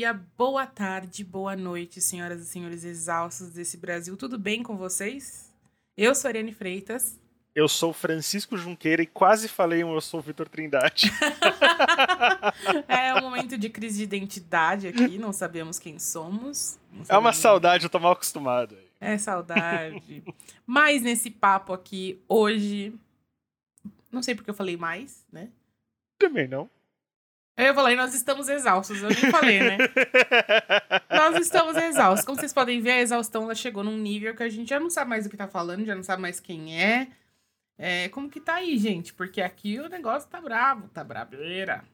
dia, boa tarde, boa noite, senhoras e senhores exaustos desse Brasil. Tudo bem com vocês? Eu sou a Ariane Freitas. Eu sou Francisco Junqueira e quase falei um eu sou Vitor Trindade. é um momento de crise de identidade aqui, não sabemos quem somos. Sabemos é uma saudade, eu tô mal acostumado. É saudade. Mas nesse papo aqui, hoje. Não sei porque eu falei mais, né? Também não. Eu falei, nós estamos exaustos. Eu nem falei, né? nós estamos exaustos. Como vocês podem ver, a exaustão ela chegou num nível que a gente já não sabe mais o que tá falando, já não sabe mais quem é. é como que tá aí, gente? Porque aqui o negócio tá bravo, tá brabeira.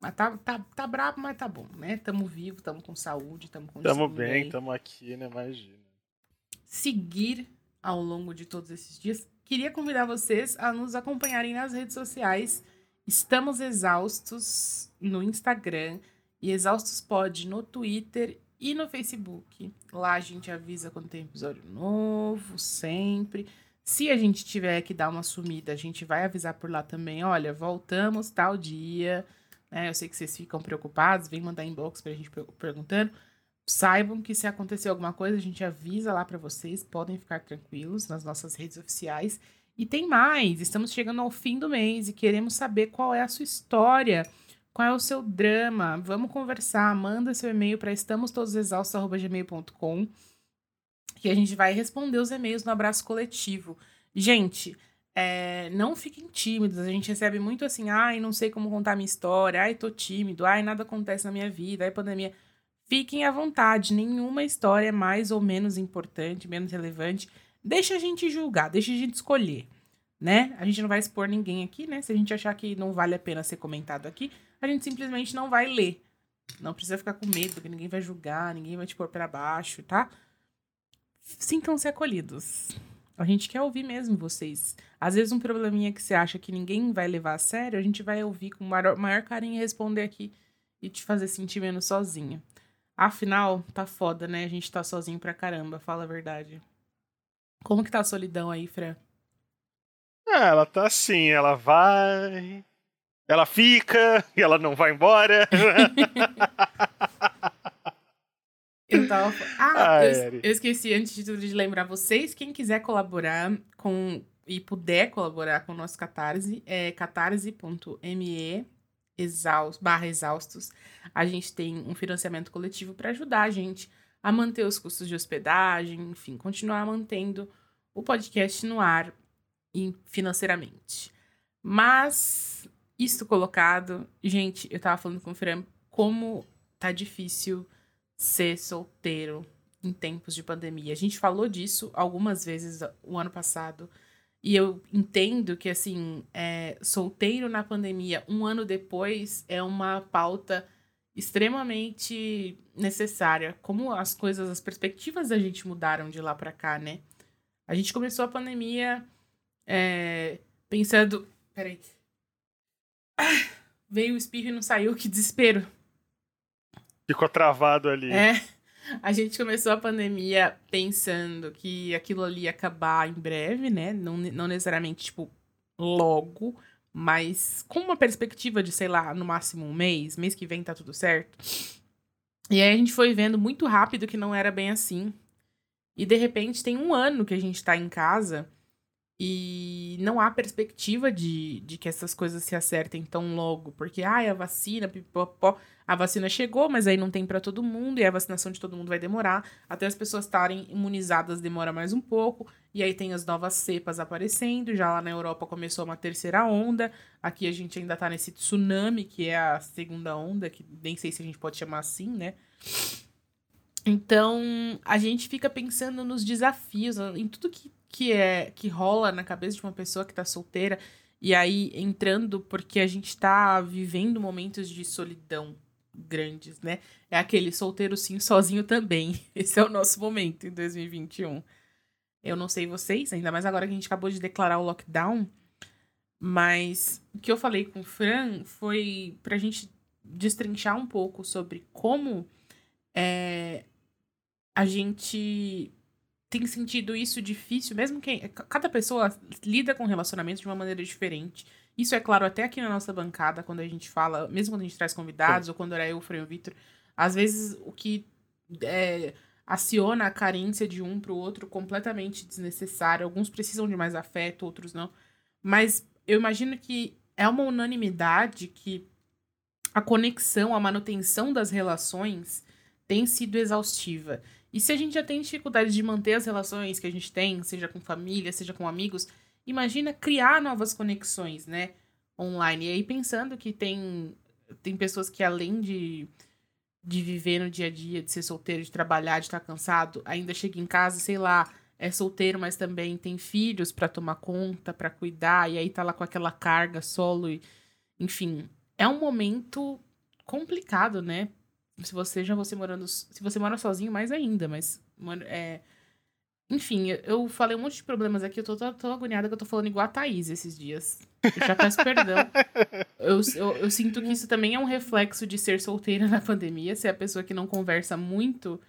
Mas tá, tá, tá bravo, mas tá bom, né? Tamo vivo, tamo com saúde, tamo com Tamo bem, tamo aqui, né? Imagina. Seguir ao longo de todos esses dias. Queria convidar vocês a nos acompanharem nas redes sociais Estamos exaustos no Instagram e exaustos pod no Twitter e no Facebook. Lá a gente avisa quando tem episódio novo, sempre. Se a gente tiver que dar uma sumida, a gente vai avisar por lá também. Olha, voltamos tal dia. Né? Eu sei que vocês ficam preocupados, vem mandar inbox pra gente perguntando. Saibam que se acontecer alguma coisa, a gente avisa lá para vocês. Podem ficar tranquilos nas nossas redes oficiais. E tem mais, estamos chegando ao fim do mês e queremos saber qual é a sua história, qual é o seu drama. Vamos conversar, manda seu e-mail para estamostodosexaustos.gmail.com que a gente vai responder os e-mails no abraço coletivo. Gente, é, não fiquem tímidos, a gente recebe muito assim, ai, não sei como contar minha história, ai, tô tímido, ai, nada acontece na minha vida, ai, pandemia. Fiquem à vontade, nenhuma história é mais ou menos importante, menos relevante Deixa a gente julgar, deixa a gente escolher, né? A gente não vai expor ninguém aqui, né? Se a gente achar que não vale a pena ser comentado aqui, a gente simplesmente não vai ler. Não precisa ficar com medo, que ninguém vai julgar, ninguém vai te pôr para baixo, tá? Sintam-se acolhidos. A gente quer ouvir mesmo vocês. Às vezes um probleminha que você acha que ninguém vai levar a sério, a gente vai ouvir com maior, maior carinho e responder aqui e te fazer sentir menos sozinha. Afinal, tá foda, né? A gente tá sozinho pra caramba, fala a verdade. Como que tá a solidão aí, Fran? Ah, ela tá assim, ela vai, ela fica e ela não vai embora. eu tava. Ah, ah eu, eu, esqueci antes de tudo de lembrar vocês. Quem quiser colaborar com e puder colaborar com o nosso Catarse, é catarse.me exaust, barra exaustos. A gente tem um financiamento coletivo para ajudar a gente a manter os custos de hospedagem, enfim, continuar mantendo o podcast no ar financeiramente. Mas, isso colocado, gente, eu tava falando com o Fran como tá difícil ser solteiro em tempos de pandemia. A gente falou disso algumas vezes o ano passado. E eu entendo que, assim, é, solteiro na pandemia, um ano depois, é uma pauta extremamente necessária. Como as coisas, as perspectivas da gente mudaram de lá para cá, né? A gente começou a pandemia é, pensando. Peraí. Ah, veio o espirro e não saiu, que desespero. Ficou travado ali. É. A gente começou a pandemia pensando que aquilo ali ia acabar em breve, né? Não, não necessariamente, tipo, logo mas com uma perspectiva de, sei lá, no máximo um mês, mês que vem tá tudo certo. E aí a gente foi vendo muito rápido que não era bem assim. E de repente tem um ano que a gente tá em casa e não há perspectiva de, de que essas coisas se acertem tão logo, porque ai, a vacina, pipopó, a vacina chegou, mas aí não tem para todo mundo e a vacinação de todo mundo vai demorar, até as pessoas estarem imunizadas demora mais um pouco, e aí tem as novas cepas aparecendo, já lá na Europa começou uma terceira onda, aqui a gente ainda tá nesse tsunami, que é a segunda onda, que nem sei se a gente pode chamar assim, né? Então, a gente fica pensando nos desafios, em tudo que que é que rola na cabeça de uma pessoa que tá solteira. E aí entrando porque a gente tá vivendo momentos de solidão grandes, né? É aquele solteiro sim, sozinho também. Esse é o nosso momento em 2021. Eu não sei vocês, ainda mais agora que a gente acabou de declarar o lockdown, mas o que eu falei com o Fran foi pra gente destrinchar um pouco sobre como é, a gente tem sentido isso difícil, mesmo que cada pessoa lida com relacionamentos de uma maneira diferente. Isso é claro até aqui na nossa bancada, quando a gente fala, mesmo quando a gente traz convidados, Sim. ou quando era eu, o Frei e o Vitor, Às vezes, o que é, aciona a carência de um pro outro completamente desnecessário. Alguns precisam de mais afeto, outros não. Mas eu imagino que é uma unanimidade que a conexão, a manutenção das relações tem sido exaustiva. E se a gente já tem dificuldade de manter as relações que a gente tem, seja com família, seja com amigos, imagina criar novas conexões, né? Online. E aí pensando que tem, tem pessoas que além de, de viver no dia a dia, de ser solteiro, de trabalhar, de estar cansado, ainda chega em casa, sei lá, é solteiro, mas também tem filhos para tomar conta, para cuidar, e aí tá lá com aquela carga solo e enfim, é um momento complicado, né? Se você já você morando. Se você mora sozinho, mais ainda, mas. É, enfim, eu falei um monte de problemas aqui, eu tô tão agoniada que eu tô falando igual a Thaís esses dias. Eu já peço perdão. Eu, eu, eu, sinto que isso também é um reflexo de ser solteira na pandemia, ser a pessoa que não conversa muito,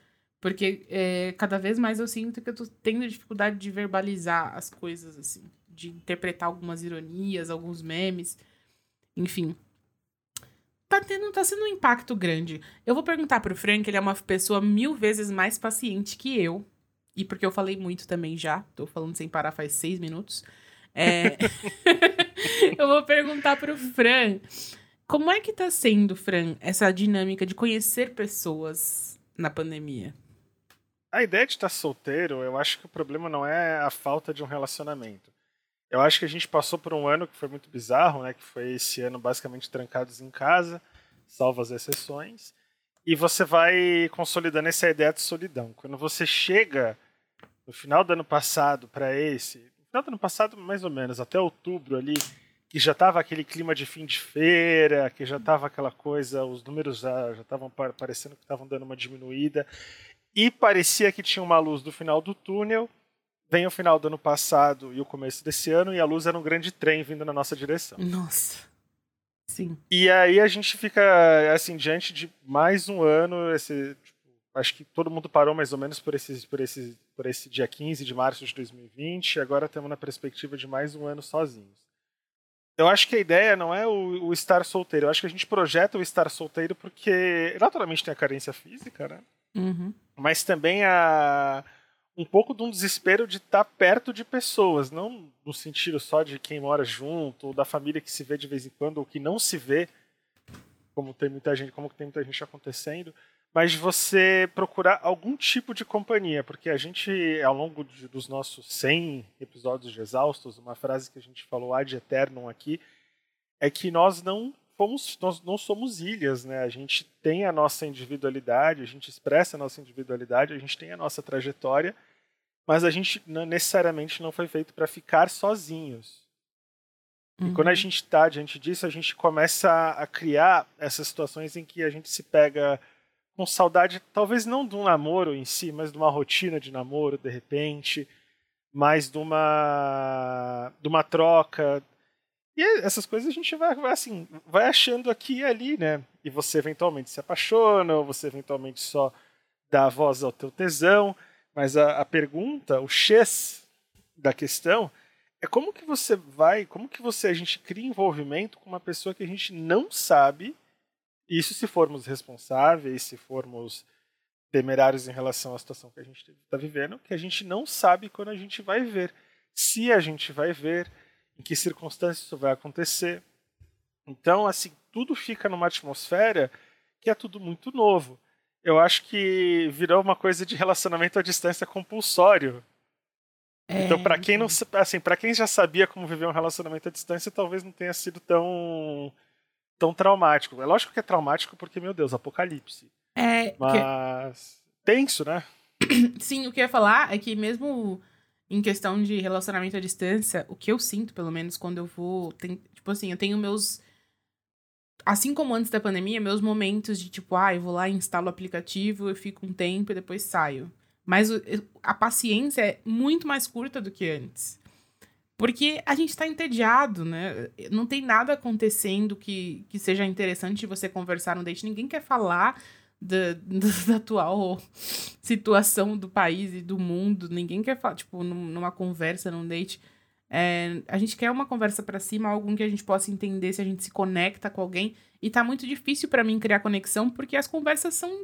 porque é, cada vez mais eu sinto que eu tô tendo dificuldade de verbalizar as coisas, assim, de interpretar algumas ironias, alguns memes, enfim tá tendo, tá sendo um impacto grande. Eu vou perguntar pro Frank, ele é uma pessoa mil vezes mais paciente que eu. E porque eu falei muito também já, tô falando sem parar faz seis minutos. É... eu vou perguntar pro Fran, como é que tá sendo, Fran, essa dinâmica de conhecer pessoas na pandemia? A ideia de estar solteiro, eu acho que o problema não é a falta de um relacionamento. Eu acho que a gente passou por um ano que foi muito bizarro, né? Que foi esse ano basicamente trancados em casa, salvo as exceções. E você vai consolidando essa ideia de solidão. Quando você chega no final do ano passado para esse, no final do ano passado mais ou menos, até outubro ali, que já estava aquele clima de fim de feira, que já estava aquela coisa, os números já estavam parecendo que estavam dando uma diminuída, e parecia que tinha uma luz do final do túnel, Vem o final do ano passado e o começo desse ano, e a luz era um grande trem vindo na nossa direção. Nossa. Sim. E aí a gente fica, assim, diante de mais um ano, esse, acho que todo mundo parou mais ou menos por esse, por, esse, por esse dia 15 de março de 2020, e agora estamos na perspectiva de mais um ano sozinhos. Eu acho que a ideia não é o, o, estar solteiro. Eu acho que a gente projeta o estar solteiro porque, naturalmente, tem a carência física, né? Uhum. Mas também a, um pouco de um desespero de estar perto de pessoas, não no sentido só de quem mora junto, ou da família que se vê de vez em quando, ou que não se vê, como tem muita gente, como tem muita gente acontecendo, mas você procurar algum tipo de companhia, porque a gente, ao longo de, dos nossos 100 episódios de Exaustos, uma frase que a gente falou ad eternum aqui, é que nós não fomos, nós não somos ilhas, né? A gente tem a nossa individualidade, a gente expressa a nossa individualidade, a gente tem a nossa trajetória, mas a gente não, necessariamente não foi feito para ficar sozinhos. Uhum. E quando a uhum. gente está diante disso, a gente começa a criar essas situações em que a gente se pega com saudade, talvez não de um namoro em si, mas de uma rotina de namoro, de repente, mais de uma, de uma troca, e essas coisas a gente vai, vai, assim, vai achando aqui e ali, né? E você eventualmente se apaixona, ou você eventualmente só dá voz ao teu tesão. Mas a, a pergunta, o X da questão, é como que você vai, como que você, a gente cria envolvimento com uma pessoa que a gente não sabe, isso se formos responsáveis, se formos temerários em relação à situação que a gente está vivendo, que a gente não sabe quando a gente vai ver. Se a gente vai ver, em que circunstâncias isso vai acontecer. Então, assim, tudo fica numa atmosfera que é tudo muito novo. Eu acho que virou uma coisa de relacionamento à distância compulsório. É... Então, para quem não, assim, para quem já sabia como viver um relacionamento à distância, talvez não tenha sido tão tão traumático. É lógico que é traumático porque, meu Deus, apocalipse. É, mas que... tenso, né? Sim, o que eu ia falar é que mesmo em questão de relacionamento à distância, o que eu sinto, pelo menos, quando eu vou. Tem, tipo assim, eu tenho meus. Assim como antes da pandemia, meus momentos de tipo, ah, eu vou lá, instalo o aplicativo, eu fico um tempo e depois saio. Mas a paciência é muito mais curta do que antes. Porque a gente tá entediado, né? Não tem nada acontecendo que, que seja interessante você conversar no date. Ninguém quer falar da, da, atual situação do país e do mundo. Ninguém quer falar, tipo, numa conversa, num date. É, a gente quer uma conversa para cima, algum que a gente possa entender se a gente se conecta com alguém. E tá muito difícil para mim criar conexão porque as conversas são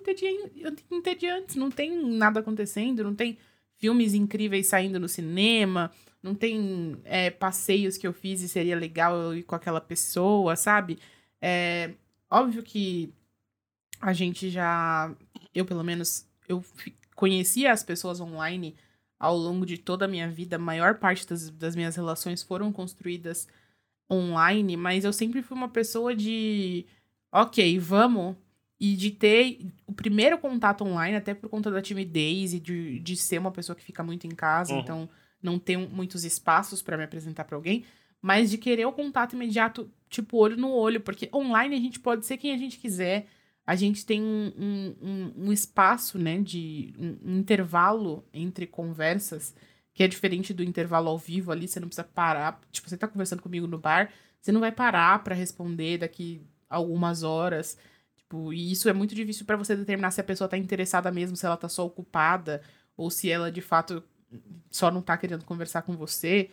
entediantes, não tem nada acontecendo, não tem filmes incríveis saindo no cinema, não tem é, passeios que eu fiz e seria legal eu ir com aquela pessoa, sabe? É óbvio que a gente já, eu pelo menos, eu conhecia as pessoas online ao longo de toda a minha vida, a maior parte das, das minhas relações foram construídas online, mas eu sempre fui uma pessoa de, ok, vamos, e de ter o primeiro contato online, até por conta da timidez e de, de ser uma pessoa que fica muito em casa, uhum. então não tem muitos espaços para me apresentar para alguém, mas de querer o contato imediato, tipo, olho no olho, porque online a gente pode ser quem a gente quiser, a gente tem um, um, um espaço, né, de um, intervalo entre conversas que é diferente do intervalo ao vivo ali, você não precisa parar, tipo, você tá conversando comigo no bar, você não vai parar para responder daqui algumas horas, tipo, e isso é muito difícil para você determinar se a pessoa tá interessada mesmo, se ela tá só ocupada, ou se ela de fato só não tá querendo conversar com você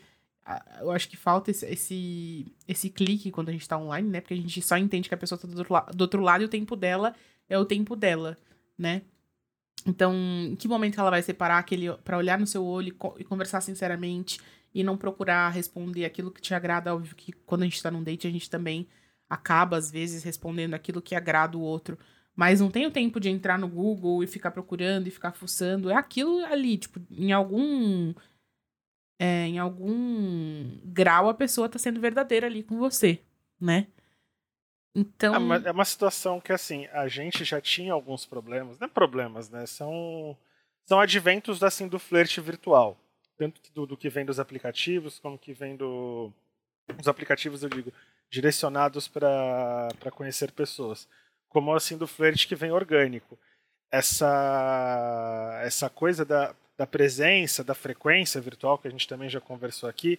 eu acho que falta esse, esse, esse clique quando a gente tá online, né? Porque a gente só entende que a pessoa tá do outro, do outro lado e o tempo dela é o tempo dela, né? Então, em que momento ela vai separar aquele para olhar no seu olho e, e, conversar sinceramente e não procurar responder aquilo que te agrada? Óbvio que quando a gente tá num date, a gente também acaba, às vezes, respondendo aquilo que agrada o outro. Mas não tem o tempo de entrar no Google e ficar procurando e ficar fuçando. É aquilo ali, tipo, em algum é, em algum grau a pessoa tá sendo verdadeira ali com você, né? Então. É uma, é uma situação que, assim, a gente já tinha alguns problemas. Não é problemas, né? São, são adventos assim, do flerte virtual. Tanto do, do que vem dos aplicativos, como que vem do. Os aplicativos, eu digo, direcionados para conhecer pessoas. Como assim do flerte que vem orgânico. Essa, essa coisa da da presença, da frequência virtual, que a gente também já conversou aqui,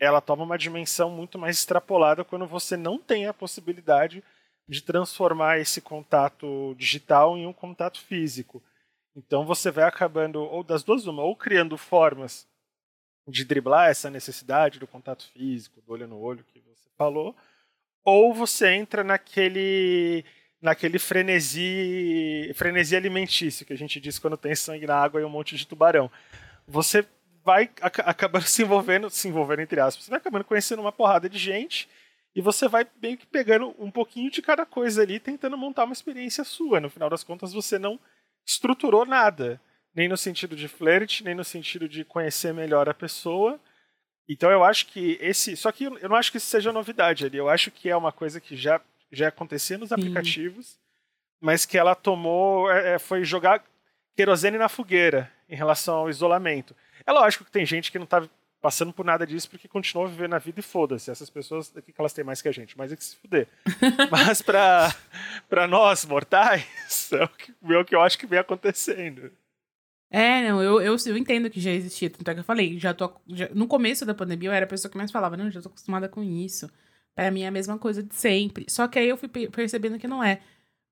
ela toma uma dimensão muito mais extrapolada quando você não tem a possibilidade de transformar esse contato digital em um contato físico. Então você vai acabando, ou das duas uma, ou criando formas de driblar essa necessidade do contato físico, do olho no olho que você falou, ou você entra naquele naquele frenesi, frenesi alimentício que a gente diz quando tem sangue na água e um monte de tubarão. Você vai ac acabando se envolvendo, se envolvendo entre aspas, você vai acabando conhecendo uma porrada de gente e você vai meio que pegando um pouquinho de cada coisa ali, tentando montar uma experiência sua. No final das contas, você não estruturou nada, nem no sentido de flerte, nem no sentido de conhecer melhor a pessoa. Então eu acho que esse, só que eu não acho que isso seja novidade ali. Eu acho que é uma coisa que já já acontecia nos Sim. aplicativos, mas que ela tomou, é, é, foi jogar querosene na fogueira em relação ao isolamento. É lógico que tem gente que não está passando por nada disso porque continua vivendo a vida e foda-se. Essas pessoas, o que elas têm mais que a gente? Mais é que se fuder. Mas para nós, mortais, é o, que, é o que eu acho que vem acontecendo. É, não, eu, eu, eu entendo que já existia, tanto é que eu falei, já tô. Já, no começo da pandemia eu era a pessoa que mais falava, não, já tô acostumada com isso. Para mim é a mesma coisa de sempre. Só que aí eu fui percebendo que não é.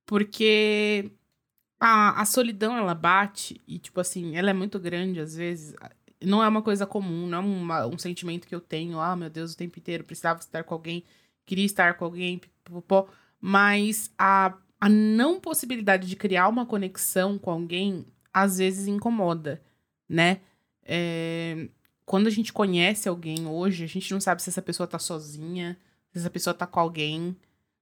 Porque a, a solidão, ela bate e, tipo assim, ela é muito grande às vezes. Não é uma coisa comum, não é uma, um sentimento que eu tenho, ah, meu Deus, o tempo inteiro, precisava estar com alguém, queria estar com alguém, pipopó. Mas a, a não possibilidade de criar uma conexão com alguém, às vezes incomoda, né? É, quando a gente conhece alguém hoje, a gente não sabe se essa pessoa tá sozinha, se essa pessoa tá com alguém,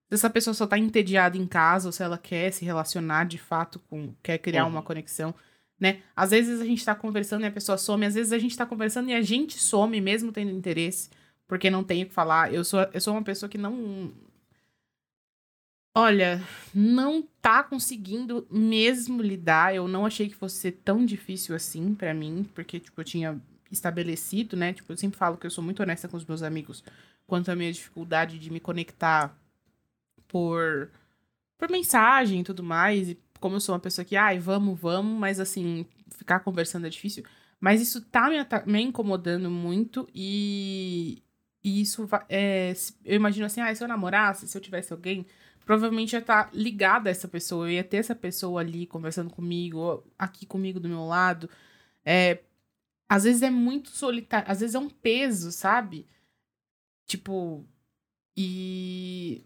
se essa pessoa só tá entediada em casa, ou se ela quer se relacionar de fato com. quer criar uhum. uma conexão, né? Às vezes a gente tá conversando e a pessoa some, às vezes a gente tá conversando e a gente some mesmo tendo interesse, porque não tem o que falar. Eu sou, eu sou uma pessoa que não. Olha, não tá conseguindo mesmo lidar. Eu não achei que fosse ser tão difícil assim para mim, porque, tipo, eu tinha estabelecido, né? Tipo, eu sempre falo que eu sou muito honesta com os meus amigos quanto à minha dificuldade de me conectar por, por mensagem e tudo mais. E como eu sou uma pessoa que, ai, vamos, vamos, mas assim, ficar conversando é difícil. Mas isso tá me, me incomodando muito e, e isso é, eu imagino assim, ah, se eu namorasse, se eu tivesse alguém, provavelmente ia estar tá ligada a essa pessoa, eu ia ter essa pessoa ali conversando comigo, aqui comigo do meu lado. É, às vezes é muito solitário, às vezes é um peso, sabe? Tipo, e.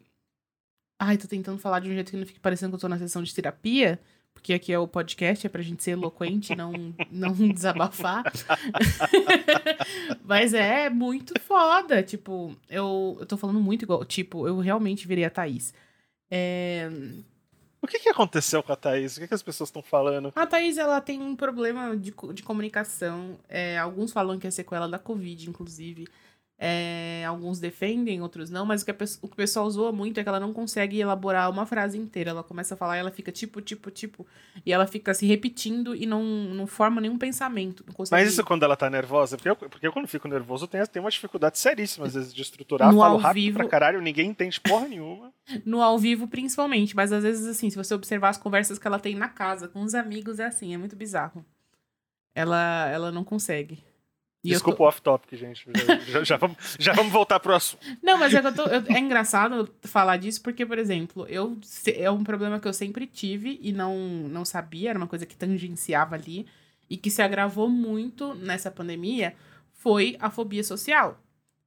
Ai, tô tentando falar de um jeito que não fique parecendo que eu tô na sessão de terapia, porque aqui é o podcast, é pra gente ser eloquente, não, não desabafar. Mas é muito foda. Tipo, eu, eu tô falando muito igual. Tipo, eu realmente virei a Thaís. É. O que, que aconteceu com a Thaís? O que, que as pessoas estão falando? A Thaís, ela tem um problema de, de comunicação. É, alguns falam que é sequela da Covid, inclusive. É, alguns defendem, outros não, mas o que, o que o pessoal zoa muito é que ela não consegue elaborar uma frase inteira. Ela começa a falar e ela fica tipo, tipo, tipo. E ela fica se repetindo e não, não forma nenhum pensamento. Consegue... Mas isso quando ela tá nervosa? Porque eu, porque eu quando fico nervoso tenho, tenho uma dificuldade seríssima, às vezes, de estruturar. No falo rápido vivo... pra caralho, ninguém entende porra nenhuma. no ao vivo, principalmente. Mas às vezes, assim, se você observar as conversas que ela tem na casa com os amigos, é assim, é muito bizarro. Ela, ela não consegue. E Desculpa tô... o off-topic, gente. Já, já, já, vamos, já vamos voltar pro assunto. Não, mas é, tô, eu, é engraçado falar disso porque, por exemplo, eu é um problema que eu sempre tive e não, não sabia, era uma coisa que tangenciava ali e que se agravou muito nessa pandemia, foi a fobia social.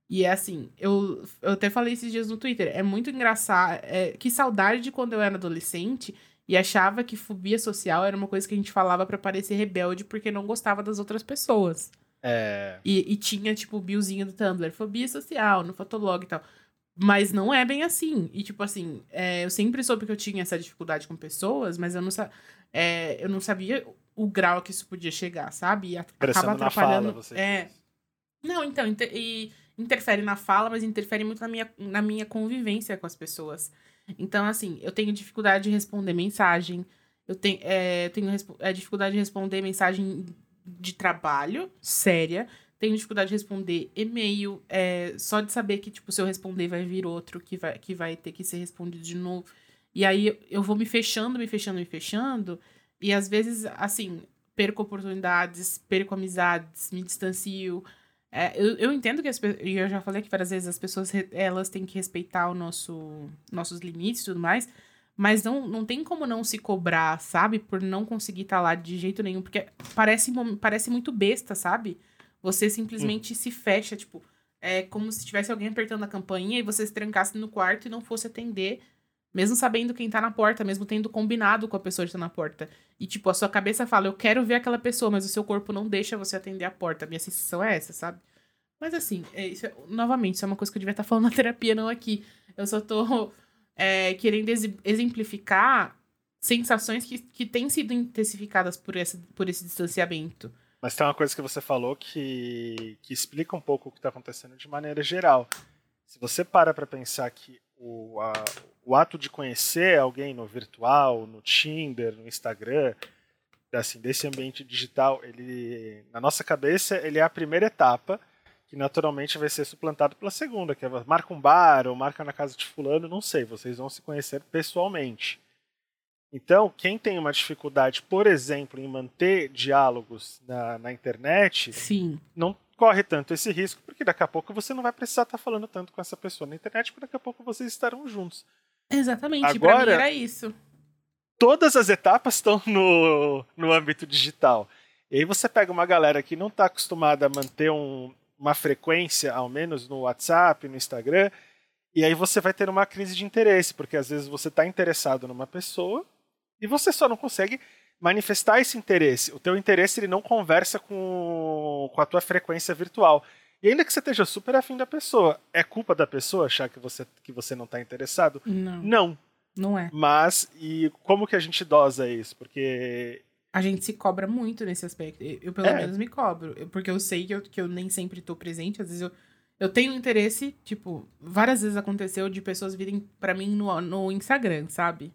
E é assim, eu, eu até falei esses dias no Twitter, é muito engraçado, é, que saudade de quando eu era adolescente e achava que fobia social era uma coisa que a gente falava para parecer rebelde porque não gostava das outras pessoas. É... E, e tinha, tipo, o biozinho do Tumblr, fobia social, no Fotolog e tal. Mas não é bem assim. E, tipo assim, é, eu sempre soube que eu tinha essa dificuldade com pessoas, mas eu não, é, eu não sabia o grau que isso podia chegar, sabe? E acaba atrapalhando. Fala, você é. Não, então, inter, e interfere na fala, mas interfere muito na minha, na minha convivência com as pessoas. Então, assim, eu tenho dificuldade de responder mensagem. Eu tenho, é, tenho é, dificuldade de responder mensagem de trabalho séria. Tenho dificuldade de responder e-mail. É, só de saber que, tipo, se eu responder, vai vir outro que vai, que vai ter que ser respondido de novo. E aí eu vou me fechando, me fechando, me fechando. E às vezes, assim, perco oportunidades, perco amizades, me distancio. É, eu, eu entendo que as pessoas. E eu já falei que várias vezes as pessoas elas têm que respeitar o nosso, nossos limites e tudo mais. Mas não, não tem como não se cobrar, sabe? Por não conseguir estar tá lá de jeito nenhum. Porque parece, parece muito besta, sabe? Você simplesmente hum. se fecha, tipo, é como se tivesse alguém apertando a campainha e você se trancasse no quarto e não fosse atender, mesmo sabendo quem tá na porta, mesmo tendo combinado com a pessoa que tá na porta. E, tipo, a sua cabeça fala, eu quero ver aquela pessoa, mas o seu corpo não deixa você atender a porta. A minha sensação é essa, sabe? Mas assim, é, isso é, novamente, isso é uma coisa que eu devia estar tá falando na terapia, não aqui. Eu só tô é, querendo exemplificar sensações que, que têm sido intensificadas por esse, por esse distanciamento. Mas tem uma coisa que você falou que, que explica um pouco o que está acontecendo de maneira geral. Se você para para pensar que o, a, o ato de conhecer alguém no virtual, no Tinder, no Instagram, assim, desse ambiente digital, ele, na nossa cabeça, ele é a primeira etapa que naturalmente vai ser suplantado pela segunda, que é marca um bar ou marca na casa de fulano, não sei, vocês vão se conhecer pessoalmente. Então, quem tem uma dificuldade, por exemplo, em manter diálogos na, na internet, Sim. não corre tanto esse risco, porque daqui a pouco você não vai precisar estar falando tanto com essa pessoa na internet, porque daqui a pouco vocês estarão juntos. Exatamente, Agora, pra mim era isso. Todas as etapas estão no, no âmbito digital. E aí você pega uma galera que não está acostumada a manter um, uma frequência, ao menos no WhatsApp, no Instagram, e aí você vai ter uma crise de interesse, porque às vezes você está interessado numa pessoa e você só não consegue manifestar esse interesse. O teu interesse ele não conversa com, com a tua frequência virtual. E ainda que você esteja super afim da pessoa, é culpa da pessoa achar que você, que você não está interessado? Não. Não. Não é. Mas, e como que a gente dosa isso? Porque a gente se cobra muito nesse aspecto. Eu, pelo é. menos, me cobro. Porque eu sei que eu, que eu nem sempre tô presente. Às vezes eu, eu tenho interesse, tipo, várias vezes aconteceu de pessoas virem para mim no, no Instagram, sabe?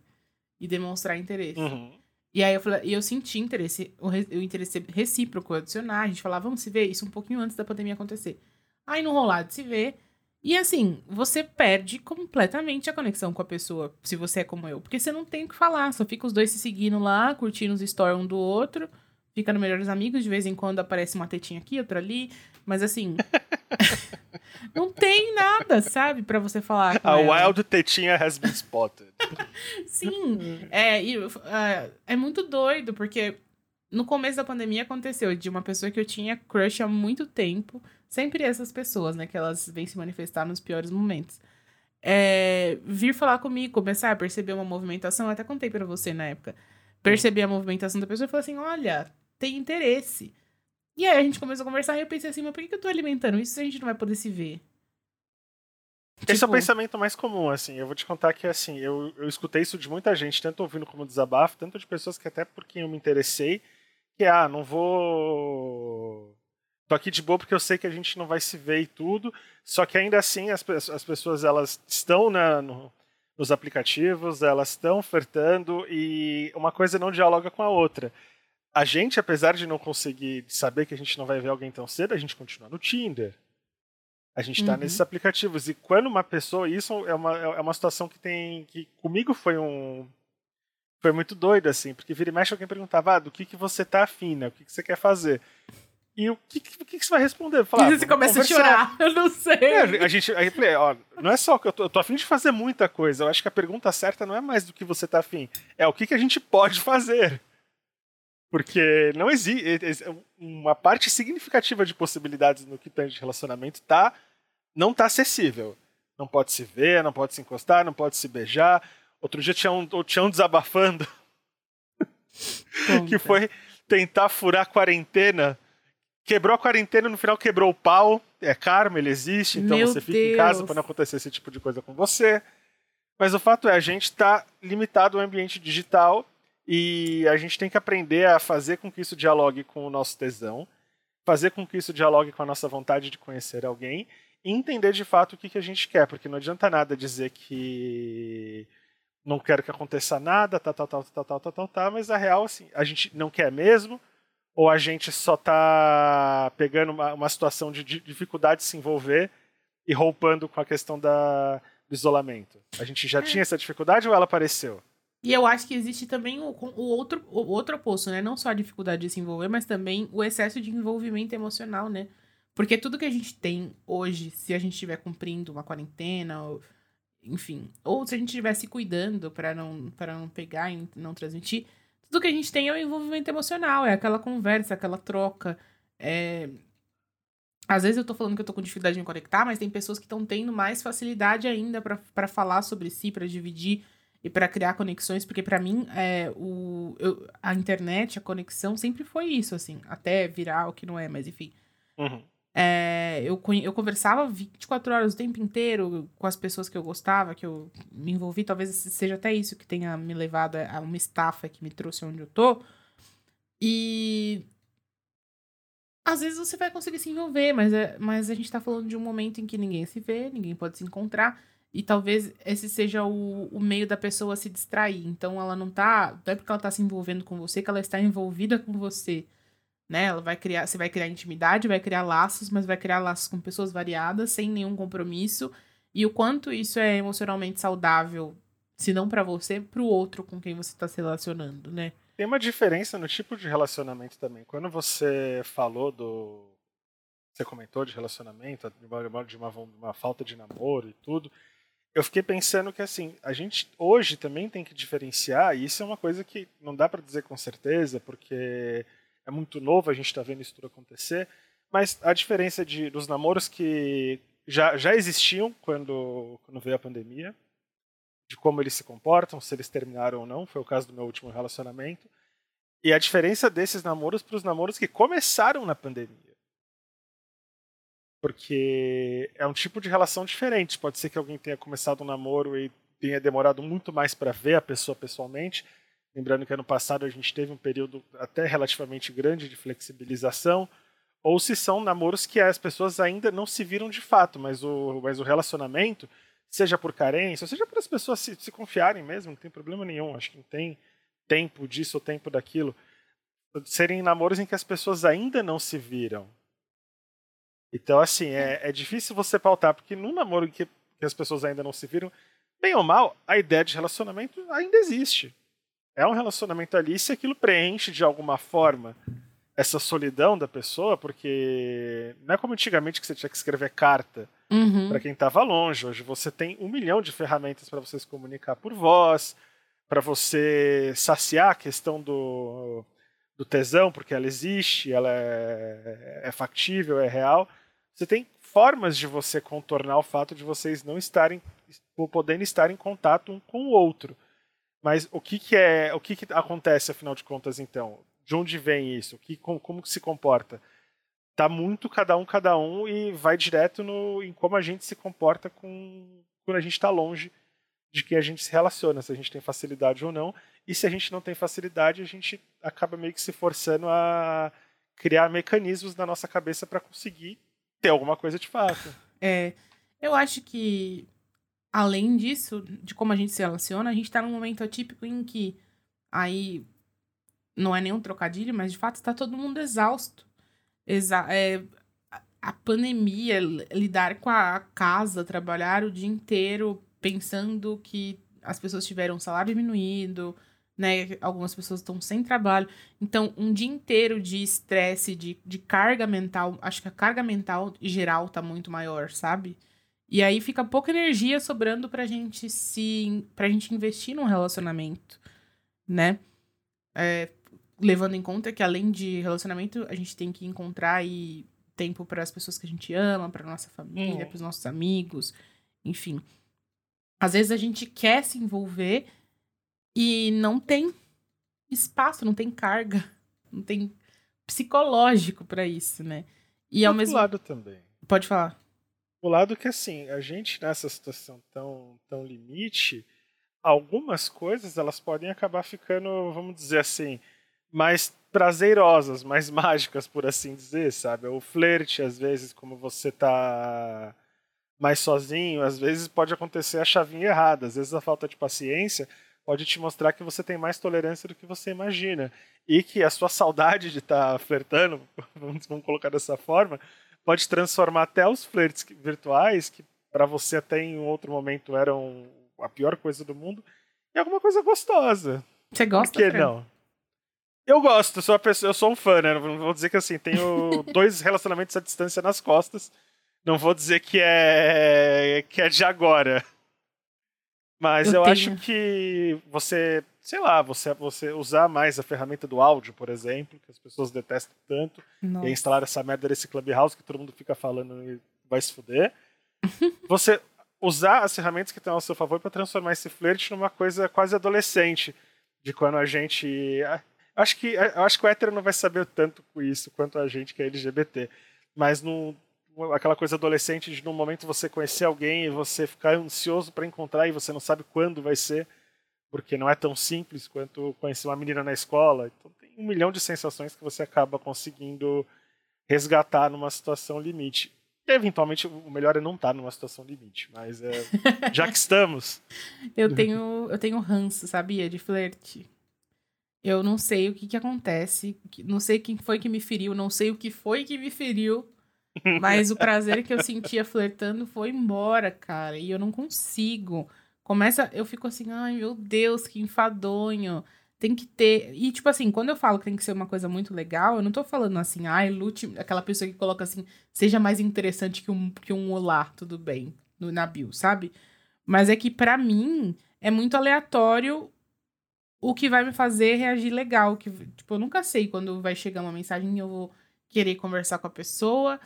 E demonstrar interesse. Uhum. E aí eu falei, e eu senti interesse, o, o interesse recíproco, adicionar. A gente falava, vamos se ver isso um pouquinho antes da pandemia acontecer. Aí no rolar de se ver, e assim, você perde completamente a conexão com a pessoa, se você é como eu. Porque você não tem o que falar, só fica os dois se seguindo lá, curtindo os stories um do outro, fica no Melhores Amigos, de vez em quando aparece uma tetinha aqui, outra ali. Mas assim. não tem nada, sabe, para você falar. a ela. wild tetinha has been spotted. Sim. É, e, uh, é muito doido, porque no começo da pandemia aconteceu de uma pessoa que eu tinha crush há muito tempo. Sempre essas pessoas, né? Que elas vêm se manifestar nos piores momentos. É, vir falar comigo, começar a perceber uma movimentação. Eu até contei para você na época. Perceber a movimentação da pessoa e falar assim: olha, tem interesse. E aí a gente começou a conversar e eu pensei assim: mas por que eu tô alimentando isso se a gente não vai poder se ver? Esse tipo... é o tipo pensamento mais comum, assim. Eu vou te contar que, assim, eu, eu escutei isso de muita gente, tanto ouvindo como desabafo, tanto de pessoas que até por quem eu me interessei, que, ah, não vou. Tô aqui de boa porque eu sei que a gente não vai se ver e tudo. Só que ainda assim as, as pessoas elas estão na, no, nos aplicativos, elas estão ofertando e uma coisa não dialoga com a outra. A gente, apesar de não conseguir saber que a gente não vai ver alguém tão cedo, a gente continua no Tinder. A gente está uhum. nesses aplicativos. E quando uma pessoa. Isso é uma, é uma situação que tem. que comigo foi um. Foi muito doido, assim, porque vira e mexe alguém perguntava, ah, do que, que você tá afim, né? O que, que você quer fazer? E o que, o que, você vai responder? Falar, e você começa conversar. a chorar, eu não sei. É, a gente, aí eu falei, ó, não é só que eu tô, eu tô afim de fazer muita coisa. Eu acho que a pergunta certa não é mais do que você tá afim, é o que, que a gente pode fazer. Porque não existe. Uma parte significativa de possibilidades no que tem de relacionamento tá, não tá acessível. Não pode se ver, não pode se encostar, não pode se beijar. Outro dia tinha um, tinha um desabafando que foi tentar furar a quarentena. Quebrou a quarentena, no final quebrou o pau. É karma, ele existe, então Meu você fica Deus. em casa para não acontecer esse tipo de coisa com você. Mas o fato é, a gente está limitado ao ambiente digital e a gente tem que aprender a fazer com que isso dialogue com o nosso tesão, fazer com que isso dialogue com a nossa vontade de conhecer alguém e entender de fato o que, que a gente quer, porque não adianta nada dizer que não quero que aconteça nada, tal, tá, tal, tá, tal, tá, tal, tal, tal, tal, mas a real, assim, a gente não quer mesmo, ou a gente só está pegando uma, uma situação de dificuldade de se envolver e roupando com a questão da, do isolamento? A gente já é. tinha essa dificuldade ou ela apareceu? E eu acho que existe também o, o, outro, o outro oposto, né? Não só a dificuldade de se envolver, mas também o excesso de envolvimento emocional, né? Porque tudo que a gente tem hoje, se a gente estiver cumprindo uma quarentena, ou, enfim, ou se a gente estiver se cuidando para não, não pegar e não transmitir, tudo que a gente tem é o envolvimento emocional, é aquela conversa, aquela troca. É... Às vezes eu tô falando que eu tô com dificuldade de me conectar, mas tem pessoas que estão tendo mais facilidade ainda para falar sobre si, para dividir e para criar conexões, porque para mim é, o, eu, a internet, a conexão sempre foi isso, assim, até virar o que não é, mas enfim. Uhum. É, eu, eu conversava 24 horas o tempo inteiro com as pessoas que eu gostava, que eu me envolvi, talvez seja até isso que tenha me levado a uma estafa que me trouxe onde eu tô. E às vezes você vai conseguir se envolver, mas, é, mas a gente tá falando de um momento em que ninguém se vê, ninguém pode se encontrar. E talvez esse seja o, o meio da pessoa se distrair. Então ela não tá. Não é porque ela tá se envolvendo com você que ela está envolvida com você. Né? Ela vai criar. Você vai criar intimidade, vai criar laços, mas vai criar laços com pessoas variadas, sem nenhum compromisso. E o quanto isso é emocionalmente saudável, se não para você, para o outro com quem você está se relacionando, né? Tem uma diferença no tipo de relacionamento também. Quando você falou do. Você comentou de relacionamento, de uma, de uma, uma falta de namoro e tudo eu fiquei pensando que assim, a gente hoje também tem que diferenciar, e isso é uma coisa que não dá para dizer com certeza, porque é muito novo a gente está vendo isso tudo acontecer, mas a diferença de, dos namoros que já, já existiam quando, quando veio a pandemia, de como eles se comportam, se eles terminaram ou não, foi o caso do meu último relacionamento, e a diferença desses namoros para os namoros que começaram na pandemia. Porque é um tipo de relação diferente. Pode ser que alguém tenha começado um namoro e tenha demorado muito mais para ver a pessoa pessoalmente. Lembrando que ano passado a gente teve um período até relativamente grande de flexibilização. Ou se são namoros que as pessoas ainda não se viram de fato, mas o, mas o relacionamento, seja por carência, seja para as pessoas se, se confiarem mesmo, não tem problema nenhum. Acho que não tem tempo disso ou tempo daquilo. Serem namoros em que as pessoas ainda não se viram. Então, assim, é, é difícil você pautar, porque num namoro que, que as pessoas ainda não se viram, bem ou mal, a ideia de relacionamento ainda existe. É um relacionamento ali, se aquilo preenche de alguma forma essa solidão da pessoa, porque não é como antigamente que você tinha que escrever carta uhum. para quem estava longe. Hoje você tem um milhão de ferramentas para você se comunicar por voz, para você saciar a questão do do tesão, porque ela existe, ela é, é factível, é real. Você tem formas de você contornar o fato de vocês não estarem podendo estar em contato um com o outro. Mas o que, que é, o que, que acontece afinal de contas então? De onde vem isso? Que, como, como que se comporta? Tá muito cada um cada um e vai direto no em como a gente se comporta com quando a gente está longe de quem a gente se relaciona, se a gente tem facilidade ou não. E se a gente não tem facilidade, a gente acaba meio que se forçando a criar mecanismos na nossa cabeça para conseguir ter alguma coisa de fato. É, eu acho que além disso, de como a gente se relaciona, a gente tá num momento atípico em que aí não é nenhum trocadilho, mas de fato está todo mundo exausto. Exa é, a pandemia, lidar com a casa, trabalhar o dia inteiro pensando que as pessoas tiveram salário diminuído, né? Algumas pessoas estão sem trabalho. Então, um dia inteiro de estresse, de, de carga mental, acho que a carga mental geral tá muito maior, sabe? E aí fica pouca energia sobrando pra gente se. pra gente investir num relacionamento, né? É, levando em conta que além de relacionamento, a gente tem que encontrar aí tempo para as pessoas que a gente ama, para nossa família, uhum. para os nossos amigos, enfim. Às vezes a gente quer se envolver e não tem espaço, não tem carga, não tem psicológico para isso, né? E ao mesmo lado também. Pode falar. O lado que assim, a gente nessa situação tão tão limite, algumas coisas elas podem acabar ficando, vamos dizer assim, mais prazerosas, mais mágicas, por assim dizer, sabe? O flerte, às vezes, como você tá mais sozinho, às vezes pode acontecer a chavinha errada, às vezes a falta de paciência pode te mostrar que você tem mais tolerância do que você imagina e que a sua saudade de estar tá flertando, vamos, colocar dessa forma, pode transformar até os flertes virtuais que para você até em um outro momento eram a pior coisa do mundo, em alguma coisa gostosa. Você gosta? Por que não? Eu gosto, sou pessoa, eu sou um fã, né? Não vou dizer que assim, tenho dois relacionamentos à distância nas costas. Não vou dizer que é que é de agora. Mas eu, eu acho que você, sei lá, você, você usar mais a ferramenta do áudio, por exemplo, que as pessoas detestam tanto, Nossa. e instalar essa merda desse Clubhouse que todo mundo fica falando e vai se fuder. você usar as ferramentas que estão ao seu favor para transformar esse flerte numa coisa quase adolescente, de quando a gente Acho que, acho que o hétero não vai saber tanto com isso quanto a gente que é LGBT. Mas no, aquela coisa adolescente de num momento você conhecer alguém e você ficar ansioso para encontrar e você não sabe quando vai ser, porque não é tão simples quanto conhecer uma menina na escola. Então tem um milhão de sensações que você acaba conseguindo resgatar numa situação limite. Eventualmente, o melhor é não estar numa situação limite, mas é, já que estamos. eu tenho eu tenho ranço, sabia? De flerte. Eu não sei o que, que acontece, não sei quem foi que me feriu, não sei o que foi que me feriu, mas o prazer que eu sentia flertando foi embora, cara, e eu não consigo. Começa, eu fico assim, ai meu Deus, que enfadonho. Tem que ter. E, tipo assim, quando eu falo que tem que ser uma coisa muito legal, eu não tô falando assim, ai, lute. Aquela pessoa que coloca assim, seja mais interessante que um, que um olá, tudo bem, no, na bio, sabe? Mas é que para mim é muito aleatório o que vai me fazer reagir legal. Que, tipo, eu nunca sei quando vai chegar uma mensagem e eu vou querer conversar com a pessoa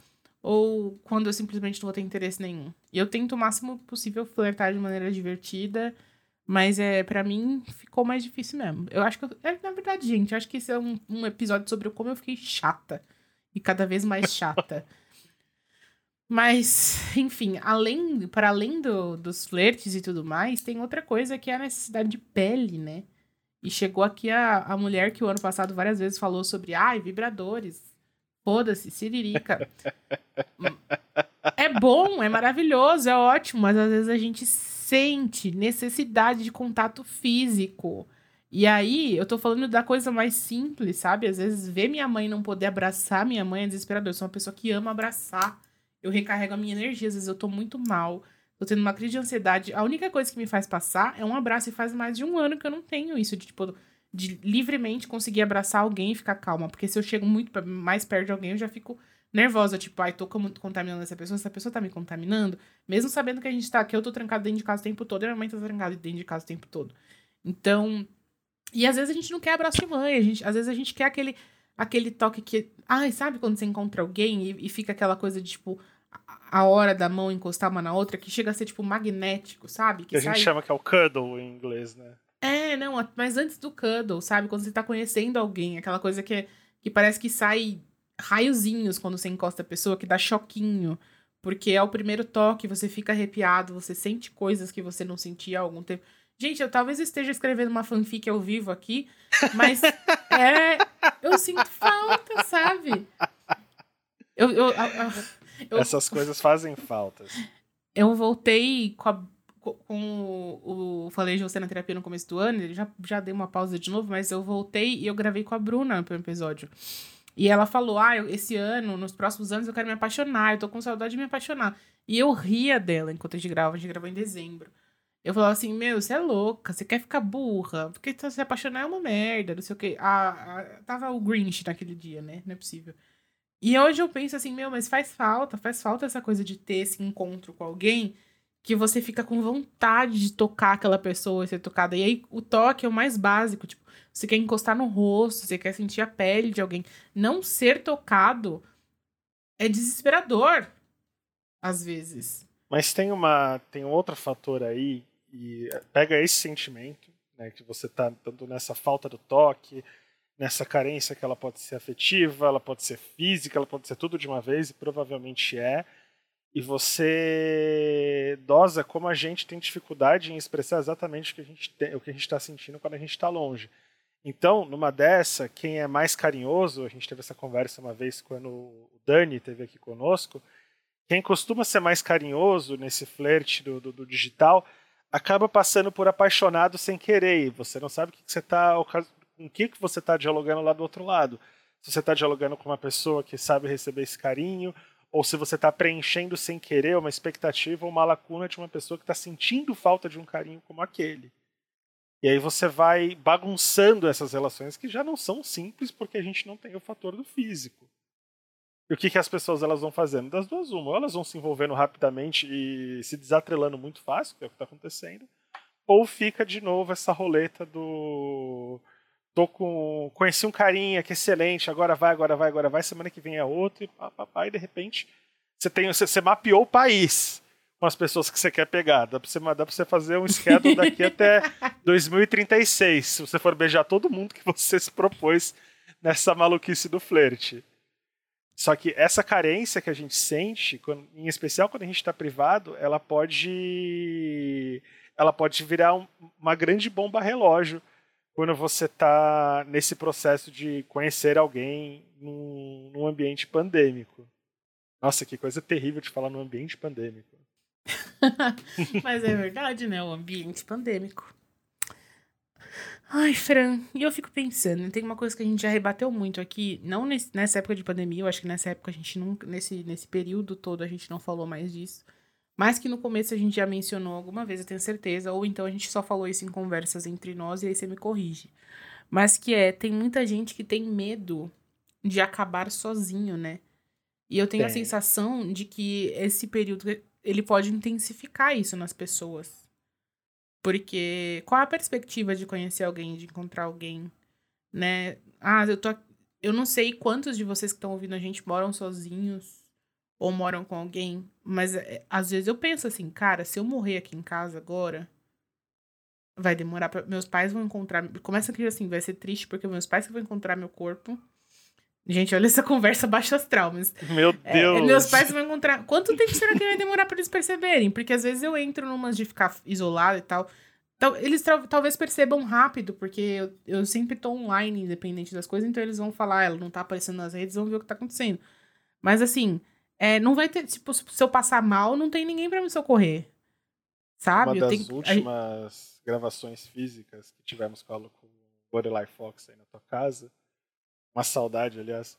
ou quando eu simplesmente não vou ter interesse nenhum. E eu tento o máximo possível flertar de maneira divertida, mas é para mim ficou mais difícil mesmo. Eu acho que. Eu, é, na verdade, gente, eu acho que esse é um, um episódio sobre como eu fiquei chata. E cada vez mais chata. Mas, enfim, além, para além do, dos flertes e tudo mais, tem outra coisa que é a necessidade de pele, né? E chegou aqui a, a mulher que o ano passado várias vezes falou sobre, ai, vibradores. Foda-se, siririca. é bom, é maravilhoso, é ótimo, mas às vezes a gente sente necessidade de contato físico. E aí, eu tô falando da coisa mais simples, sabe? Às vezes, ver minha mãe não poder abraçar minha mãe é desesperador. Eu sou uma pessoa que ama abraçar. Eu recarrego a minha energia. Às vezes, eu tô muito mal tô tendo uma crise de ansiedade. A única coisa que me faz passar é um abraço. E faz mais de um ano que eu não tenho isso, de tipo, de livremente conseguir abraçar alguém e ficar calma. Porque se eu chego muito mais perto de alguém, eu já fico nervosa. Tipo, ai, tô contaminando essa pessoa, essa pessoa tá me contaminando. Mesmo sabendo que a gente tá aqui, eu tô trancado dentro de casa o tempo todo e a minha mãe tá trancada dentro de casa o tempo todo. Então, E às vezes a gente não quer abraço de mãe, a gente, às vezes a gente quer aquele, aquele toque que. Ai, sabe quando você encontra alguém e, e fica aquela coisa de tipo a hora da mão encostar uma na outra, que chega a ser tipo magnético, sabe? Que, que a sai... gente chama que é o cuddle em inglês, né? É, não, mas antes do cuddle, sabe? Quando você tá conhecendo alguém, aquela coisa que, que parece que sai raiozinhos quando você encosta a pessoa, que dá choquinho. Porque é o primeiro toque, você fica arrepiado, você sente coisas que você não sentia há algum tempo. Gente, eu talvez esteja escrevendo uma fanfic ao vivo aqui, mas é. Eu sinto falta, sabe? Eu, eu, eu, Essas coisas fazem falta. Eu voltei com a com o, o Falei de Você na Terapia no começo do ano, já, já dei uma pausa de novo, mas eu voltei e eu gravei com a Bruna no episódio. E ela falou: Ah, eu, esse ano, nos próximos anos, eu quero me apaixonar, eu tô com saudade de me apaixonar. E eu ria dela enquanto a gente grava, a gente gravou em dezembro. Eu falava assim: Meu, você é louca, você quer ficar burra, porque se apaixonar é uma merda, não sei o quê. Ah, tava o Grinch naquele dia, né? Não é possível. E hoje eu penso assim: Meu, mas faz falta, faz falta essa coisa de ter esse encontro com alguém que você fica com vontade de tocar aquela pessoa e ser tocada. E aí o toque é o mais básico, tipo, você quer encostar no rosto, você quer sentir a pele de alguém. Não ser tocado é desesperador às vezes. Mas tem uma tem um outro fator aí e pega esse sentimento, né, que você tá tanto nessa falta do toque, nessa carência que ela pode ser afetiva, ela pode ser física, ela pode ser tudo de uma vez e provavelmente é e você dosa como a gente tem dificuldade em expressar exatamente o que a gente tem, o que a gente está sentindo quando a gente está longe. Então, numa dessa, quem é mais carinhoso, a gente teve essa conversa uma vez quando o Dani esteve aqui conosco, quem costuma ser mais carinhoso nesse flerte do, do, do digital acaba passando por apaixonado sem querer. E você não sabe o que, que você está com o que, que você está dialogando lá do outro lado. Se você está dialogando com uma pessoa que sabe receber esse carinho, ou se você está preenchendo sem querer uma expectativa ou uma lacuna de uma pessoa que está sentindo falta de um carinho como aquele. E aí você vai bagunçando essas relações que já não são simples porque a gente não tem o fator do físico. E o que, que as pessoas elas vão fazendo? Das duas, uma. Ou elas vão se envolvendo rapidamente e se desatrelando muito fácil, que é o que está acontecendo, ou fica de novo essa roleta do tô com conheci um carinha que é excelente, agora vai, agora vai, agora vai, semana que vem é outro, e pá, pá, pá, e de repente você tem você, você mapeou o país com as pessoas que você quer pegar. Dá pra você, dá pra você fazer um schedule daqui até 2036, se você for beijar todo mundo que você se propôs nessa maluquice do flerte. Só que essa carência que a gente sente, quando, em especial quando a gente está privado, ela pode ela pode virar um, uma grande bomba relógio quando você está nesse processo de conhecer alguém num, num, ambiente pandêmico. Nossa, que coisa terrível de falar num ambiente pandêmico. Mas é verdade, né? O ambiente pandêmico. Ai, Fran, e eu fico pensando, tem uma coisa que a gente já rebateu muito aqui, não nesse, nessa época de pandemia, eu acho que nessa época a gente nunca, nesse, nesse período todo a gente não falou mais disso. Mas que no começo a gente já mencionou alguma vez, eu tenho certeza, ou então a gente só falou isso em conversas entre nós e aí você me corrige. Mas que é, tem muita gente que tem medo de acabar sozinho, né? E eu tenho a sensação de que esse período ele pode intensificar isso nas pessoas. Porque qual a perspectiva de conhecer alguém, de encontrar alguém, né? Ah, eu tô eu não sei quantos de vocês que estão ouvindo a gente moram sozinhos ou moram com alguém. Mas é, às vezes eu penso assim, cara, se eu morrer aqui em casa agora, vai demorar para meus pais vão encontrar. Começa aqui assim, vai ser triste porque meus pais vão encontrar meu corpo. Gente, olha essa conversa baixo astral, mas. Meu é, Deus! É, meus pais vão encontrar. Quanto tempo será que vai demorar para eles perceberem? Porque às vezes eu entro numas de ficar isolado e tal. Então, eles talvez percebam rápido, porque eu, eu sempre tô online, independente das coisas, então eles vão falar, ah, ela não tá aparecendo nas redes, vão ver o que tá acontecendo. Mas assim, é, não vai ter, tipo, se eu passar mal, não tem ninguém para me socorrer. Sabe? Uma das tenho... últimas gravações físicas que tivemos com o Borderline Fox aí na tua casa, uma saudade, aliás,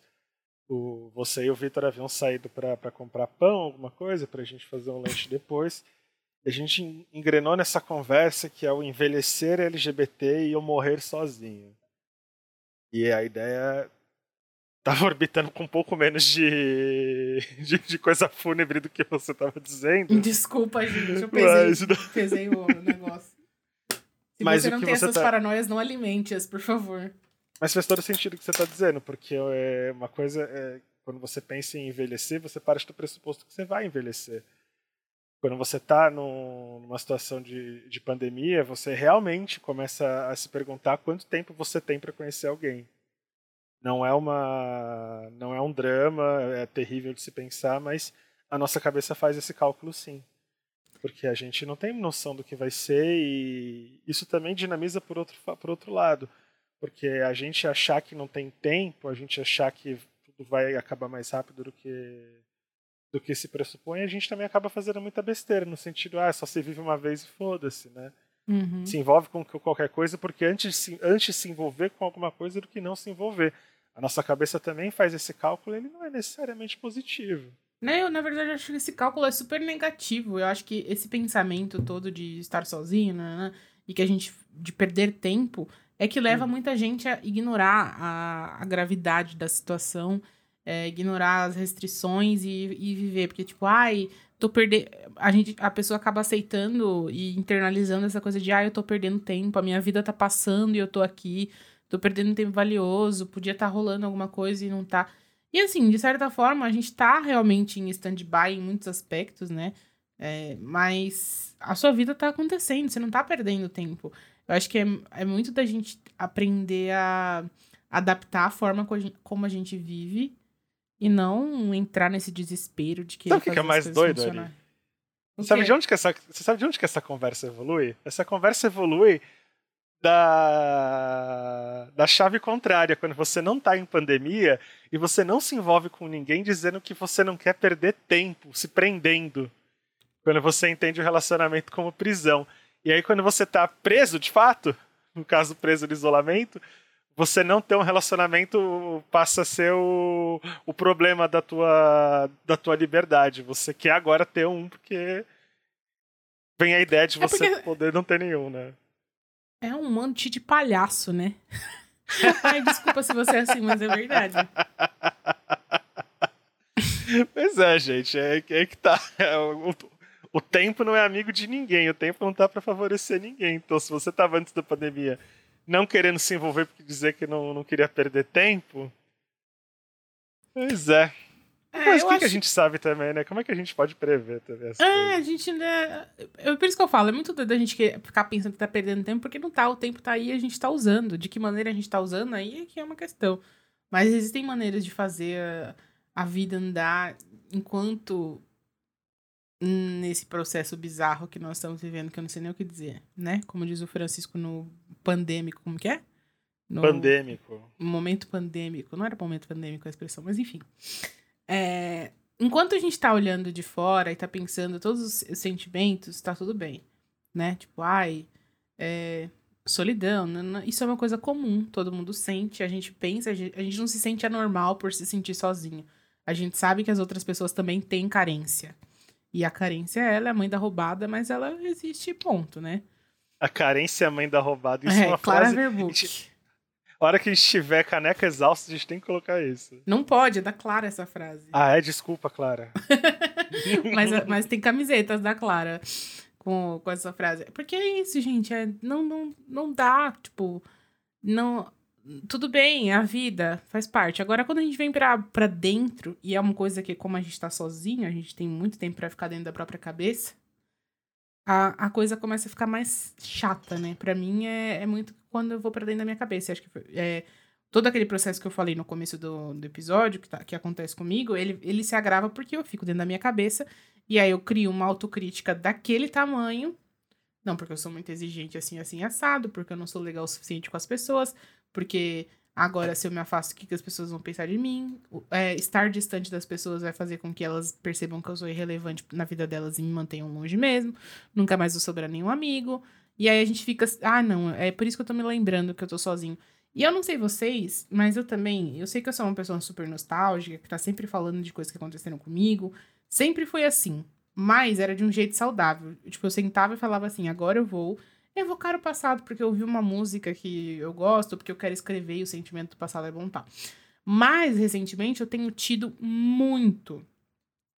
o, você e o Vitor haviam saído para comprar pão, alguma coisa, pra gente fazer um lanche depois. E a gente engrenou nessa conversa que é o envelhecer LGBT e eu morrer sozinho. E a ideia tava orbitando com um pouco menos de, de, de, coisa fúnebre do que você tava dizendo. Desculpa, gente, eu pesei, Mas... pesei o negócio. Se Mas você não tem essas tá... paranoias, não alimente-as, por favor. Mas faz todo sentido o que você está dizendo, porque é uma coisa é, quando você pensa em envelhecer, você parte do pressuposto que você vai envelhecer. Quando você está numa situação de, de pandemia, você realmente começa a se perguntar quanto tempo você tem para conhecer alguém. Não é uma, não é um drama, é terrível de se pensar, mas a nossa cabeça faz esse cálculo sim porque a gente não tem noção do que vai ser e isso também dinamiza por outro, por outro lado, porque a gente achar que não tem tempo, a gente achar que tudo vai acabar mais rápido do que do que se pressupõe, a gente também acaba fazendo muita besteira, no sentido, ah, só se vive uma vez e foda-se, né? Uhum. Se envolve com qualquer coisa, porque antes, antes se envolver com alguma coisa do que não se envolver. A nossa cabeça também faz esse cálculo, ele não é necessariamente positivo. Né, eu, na verdade, acho que esse cálculo é super negativo. Eu acho que esse pensamento todo de estar sozinho, né, né e que a gente. de perder tempo, é que leva uhum. muita gente a ignorar a, a gravidade da situação, é, ignorar as restrições e, e viver. Porque, tipo, ai, tô perdendo. A, gente, a pessoa acaba aceitando e internalizando essa coisa de, ai, eu tô perdendo tempo, a minha vida tá passando e eu tô aqui, tô perdendo tempo valioso, podia estar tá rolando alguma coisa e não tá. E assim, de certa forma, a gente tá realmente em stand-by em muitos aspectos, né? É, mas a sua vida tá acontecendo, você não tá perdendo tempo. Eu acho que é, é muito da gente aprender a adaptar a forma como a gente vive e não entrar nesse desespero de que. Sabe o que é mais doido, Ari? Sabe de onde que essa, você sabe de onde que essa conversa evolui? Essa conversa evolui da, da chave contrária, quando você não está em pandemia e você não se envolve com ninguém dizendo que você não quer perder tempo, se prendendo. Quando você entende o relacionamento como prisão. E aí, quando você está preso de fato, no caso preso de isolamento, você não ter um relacionamento passa a ser o, o problema da tua, da tua liberdade. Você quer agora ter um, porque vem a ideia de é você é porque... poder não ter nenhum, né? É um monte de palhaço, né? Ai, desculpa se você é assim, mas é verdade. Pois é, gente, é, é que tá. É, o, o, tempo não é amigo de ninguém, o tempo não tá para favorecer ninguém. Então, se você tava antes da pandemia não querendo se envolver porque dizer que não, não queria perder tempo. Pois é. É, Mas o que, acho... que, a gente sabe também, né? Como é que a gente pode prever também É, a gente né, é por isso que eu falo, é muito da gente ficar pensando que tá perdendo tempo, porque não tá, o tempo tá aí e a gente tá usando. De que maneira a gente tá usando aí é que é uma questão. Mas existem maneiras de fazer a, a vida andar enquanto nesse processo bizarro que nós estamos vivendo, que eu não sei nem o que dizer, né? Como diz o Francisco no pandêmico, como que é? No pandêmico. Momento pandêmico. Não era momento pandêmico a expressão, mas enfim. É, enquanto a gente tá olhando de fora e tá pensando todos os sentimentos, tá tudo bem, né? Tipo, ai, é, solidão, isso é uma coisa comum, todo mundo sente, a gente pensa, a gente, não se sente anormal por se sentir sozinho. A gente sabe que as outras pessoas também têm carência. E a carência, ela é a mãe da roubada, mas ela existe, ponto, né? A carência é a mãe da roubada. Isso é, é uma Clara frase... Verbuck. A hora que a gente tiver caneca exausta, a gente tem que colocar isso. Não pode, é da Clara essa frase. Ah, é? Desculpa, Clara. mas, mas tem camisetas da Clara com, com essa frase. Porque é isso, gente. É, não, não, não dá, tipo. Não. Tudo bem, é a vida faz parte. Agora, quando a gente vem pra, pra dentro, e é uma coisa que, como a gente tá sozinho, a gente tem muito tempo para ficar dentro da própria cabeça, a, a coisa começa a ficar mais chata, né? Pra mim é, é muito quando eu vou para dentro da minha cabeça. Acho que é, todo aquele processo que eu falei no começo do, do episódio, que, tá, que acontece comigo, ele, ele se agrava porque eu fico dentro da minha cabeça e aí eu crio uma autocrítica daquele tamanho. Não porque eu sou muito exigente assim, assim, assado, porque eu não sou legal o suficiente com as pessoas, porque agora se eu me afasto, o que, que as pessoas vão pensar de mim? É, estar distante das pessoas vai fazer com que elas percebam que eu sou irrelevante na vida delas e me mantenham longe mesmo. Nunca mais vou sobrar nenhum amigo. E aí a gente fica, ah, não, é por isso que eu tô me lembrando que eu tô sozinho. E eu não sei vocês, mas eu também, eu sei que eu sou uma pessoa super nostálgica, que tá sempre falando de coisas que aconteceram comigo. Sempre foi assim, mas era de um jeito saudável. Tipo, eu sentava e falava assim, agora eu vou evocar o passado, porque eu ouvi uma música que eu gosto, porque eu quero escrever e o sentimento do passado é bom, tá. Mas, recentemente, eu tenho tido muito,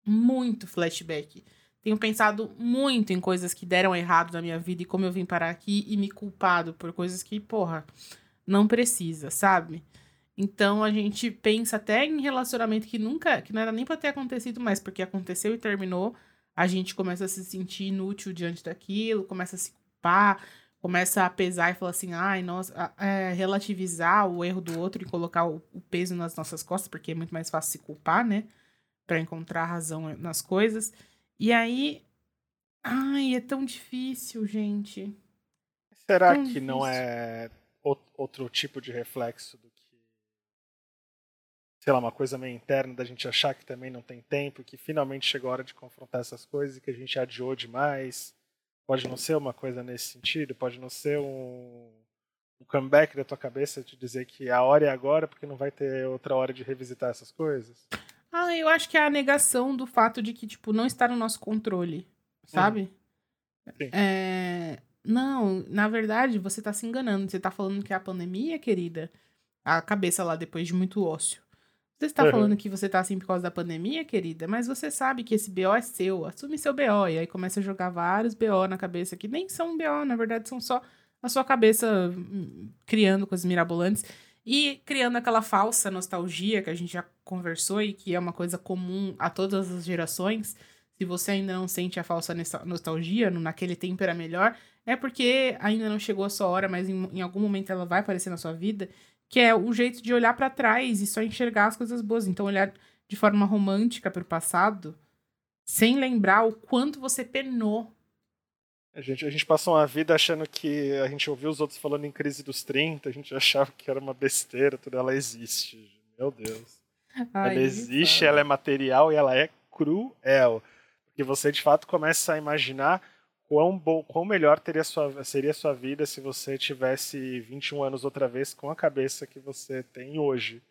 muito flashback tenho pensado muito em coisas que deram errado na minha vida e como eu vim parar aqui e me culpado por coisas que, porra, não precisa, sabe? Então a gente pensa até em relacionamento que nunca, que não era nem para ter acontecido mais, porque aconteceu e terminou. A gente começa a se sentir inútil diante daquilo, começa a se culpar, começa a pesar e falar assim, ai, nossa, é, relativizar o erro do outro e colocar o, o, peso nas nossas costas, porque é muito mais fácil se culpar, né? Para encontrar razão nas coisas. E aí. Ai, é tão difícil, gente. Será tão que difícil. não é outro tipo de reflexo do que. Sei lá, uma coisa meio interna da gente achar que também não tem tempo, que finalmente chegou a hora de confrontar essas coisas e que a gente adiou demais? Pode não ser uma coisa nesse sentido, pode não ser um, um comeback da tua cabeça de dizer que a hora é agora porque não vai ter outra hora de revisitar essas coisas? Ah, eu acho que é a negação do fato de que, tipo, não está no nosso controle, sabe? Sim. É... Não, na verdade, você está se enganando. Você está falando que é a pandemia, querida, a cabeça lá depois de muito ócio. Você está uhum. falando que você está assim por causa da pandemia, querida, mas você sabe que esse BO é seu. Assume seu BO. E aí começa a jogar vários BO na cabeça que nem são BO, na verdade, são só a sua cabeça hum, criando coisas mirabolantes. E criando aquela falsa nostalgia que a gente já conversou e que é uma coisa comum a todas as gerações. Se você ainda não sente a falsa nostalgia, naquele tempo era melhor, é porque ainda não chegou a sua hora, mas em, em algum momento ela vai aparecer na sua vida, que é o jeito de olhar para trás e só enxergar as coisas boas. Então, olhar de forma romântica para o passado, sem lembrar o quanto você penou a gente, a gente passou uma vida achando que a gente ouviu os outros falando em crise dos 30, a gente achava que era uma besteira, tudo ela existe. Meu Deus. Ai, ela existe, ela é material e ela é cruel. Porque você de fato começa a imaginar quão, bom, quão melhor teria sua, seria a sua vida se você tivesse 21 anos outra vez com a cabeça que você tem hoje.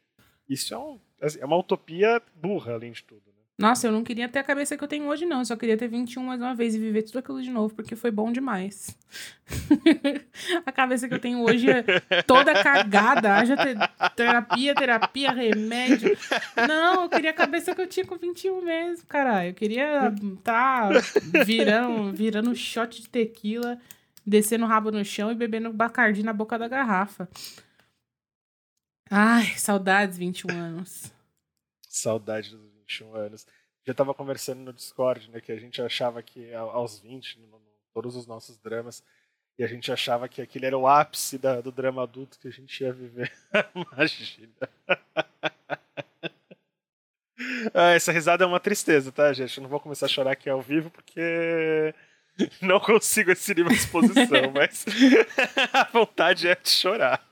Isso é, um, é uma utopia burra, além de tudo. Nossa, eu não queria ter a cabeça que eu tenho hoje, não. Eu só queria ter 21 mais uma vez e viver tudo aquilo de novo, porque foi bom demais. a cabeça que eu tenho hoje é toda cagada. Haja terapia, terapia, remédio. Não, eu queria a cabeça que eu tinha com 21 mesmo, caralho. Eu queria tá virando, virando shot de tequila, descendo o rabo no chão e bebendo bacardi na boca da garrafa. Ai, saudades, 21 anos. Saudades 21 anos. Já estava conversando no Discord, né, que a gente achava que aos 20, no, no, todos os nossos dramas, e a gente achava que aquele era o ápice da, do drama adulto que a gente ia viver. Imagina. ah, essa risada é uma tristeza, tá, gente? Eu não vou começar a chorar aqui ao vivo porque não consigo esse nível de exposição, mas a vontade é de chorar.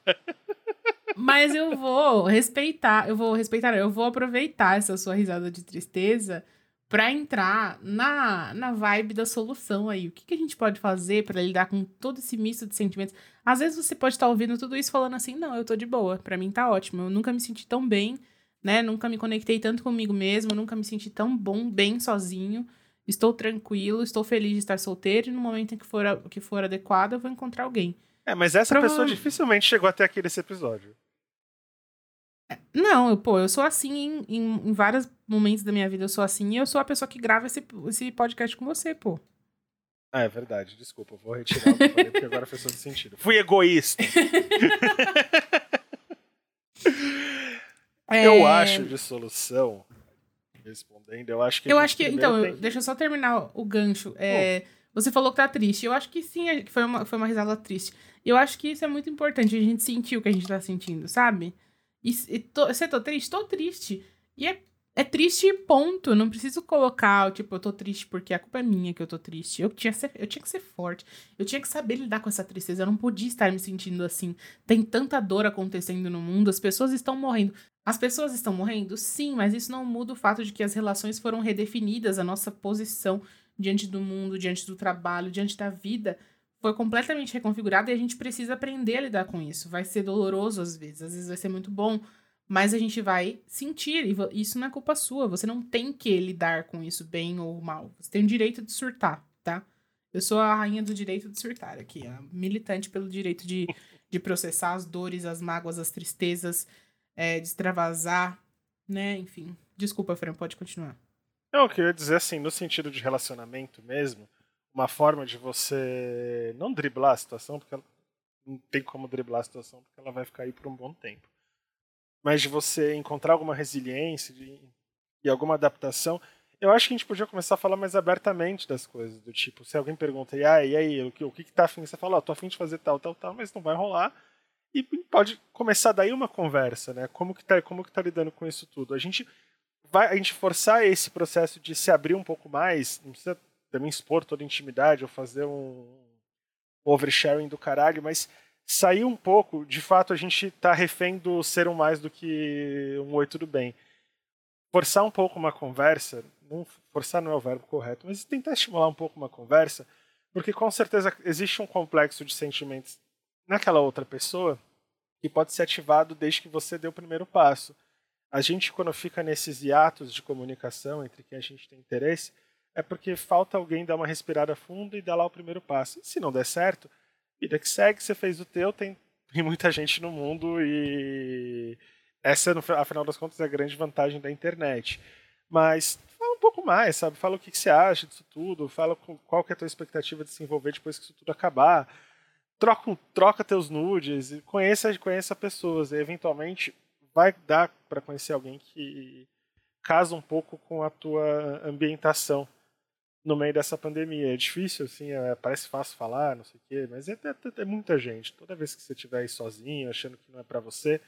Mas eu vou respeitar, eu vou respeitar, eu vou aproveitar essa sua risada de tristeza para entrar na, na vibe da solução aí. O que, que a gente pode fazer para lidar com todo esse misto de sentimentos? Às vezes você pode estar tá ouvindo tudo isso falando assim: "Não, eu tô de boa, para mim tá ótimo. Eu nunca me senti tão bem, né? Nunca me conectei tanto comigo mesmo, nunca me senti tão bom, bem sozinho. Estou tranquilo, estou feliz de estar solteiro e no momento em que for, que for adequado, eu vou encontrar alguém." É, mas essa Prova... pessoa dificilmente chegou até aqui nesse episódio. Não, eu, pô, eu sou assim em, em, em, vários momentos da minha vida, eu sou assim e eu sou a pessoa que grava esse, esse podcast com você, pô. Ah, é verdade, desculpa, vou retirar o que eu falei, porque agora fez todo sentido. Fui egoísta. é... Eu acho de solução, respondendo, eu acho que. Eu acho que. Então, que... deixa eu só terminar o gancho. É, você falou que tá triste. Eu acho que sim, é, foi uma, foi uma risada triste. Eu acho que isso é muito importante, a gente sentir o que a gente tá sentindo, sabe? E, e tô, você tô triste? Tô triste. E é, é triste ponto. Não preciso colocar, tipo, eu tô triste porque a culpa é minha que eu tô triste. Eu tinha, ser, eu tinha que ser forte. Eu tinha que saber lidar com essa tristeza. Eu não podia estar me sentindo assim. Tem tanta dor acontecendo no mundo. As pessoas estão morrendo. As pessoas estão morrendo? Sim, mas isso não muda o fato de que as relações foram redefinidas. A nossa posição diante do mundo, diante do trabalho, diante da vida foi completamente reconfigurado e a gente precisa aprender a lidar com isso. Vai ser doloroso às vezes, às vezes vai ser muito bom, mas a gente vai sentir, e isso não é culpa sua. Você não tem que lidar com isso bem ou mal. Você tem o direito de surtar, tá? Eu sou a rainha do direito de surtar aqui, a militante pelo direito de, de processar as dores, as mágoas, as tristezas, é, de extravasar, né? Enfim. Desculpa, Fran, pode continuar. Eu queria dizer assim, no sentido de relacionamento mesmo, uma forma de você não driblar a situação, porque não tem como driblar a situação, porque ela vai ficar aí por um bom tempo. Mas de você encontrar alguma resiliência de, e alguma adaptação, eu acho que a gente podia começar a falar mais abertamente das coisas, do tipo, se alguém pergunta, e aí, e aí o que, o que tá afim? Você fala, ó, oh, tô afim de fazer tal, tal, tal, mas não vai rolar. E pode começar daí uma conversa, né? Como que tá, como que tá lidando com isso tudo? A gente vai a gente forçar esse processo de se abrir um pouco mais, não precisa também expor toda a intimidade ou fazer um oversharing do caralho, mas sair um pouco, de fato a gente tá refém do ser um mais do que um oi tudo bem. Forçar um pouco uma conversa, não, forçar não é o verbo correto, mas tentar estimular um pouco uma conversa, porque com certeza existe um complexo de sentimentos naquela outra pessoa que pode ser ativado desde que você dê o primeiro passo. A gente, quando fica nesses hiatos de comunicação entre quem a gente tem interesse, é porque falta alguém dar uma respirada funda e dar lá o primeiro passo. Se não der certo, vida que segue, você fez o teu, tem, tem muita gente no mundo e essa, afinal das contas, é a grande vantagem da internet. Mas fala um pouco mais, sabe? Fala o que, que você acha disso tudo, fala qual que é a tua expectativa de se envolver depois que isso tudo acabar troca, troca teus nudes, conheça, conheça pessoas. E eventualmente vai dar para conhecer alguém que casa um pouco com a tua ambientação no meio dessa pandemia. É difícil, assim, é, parece fácil falar, não sei o quê, mas é, é, é, muita gente. Toda vez que você estiver aí sozinho, achando que não é para você,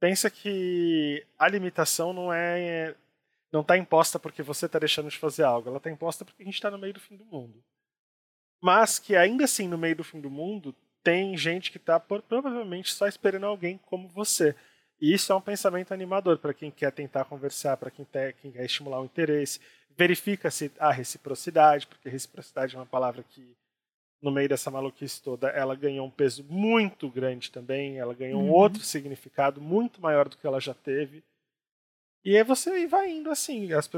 pensa que a limitação não é não está imposta porque você está deixando de fazer algo, ela está imposta porque a gente está no meio do fim do mundo mas que ainda assim, no meio do fim do mundo, tem gente que está provavelmente só esperando alguém como você. E isso é um pensamento animador para quem quer tentar conversar, para quem, quem, quer estimular o interesse. Verifica-se a reciprocidade, porque reciprocidade é uma palavra que, no meio dessa maluquice toda, ela ganhou um peso muito grande também, ela ganhou uhum. um outro significado muito maior do que ela já teve. E aí você vai indo assim, as,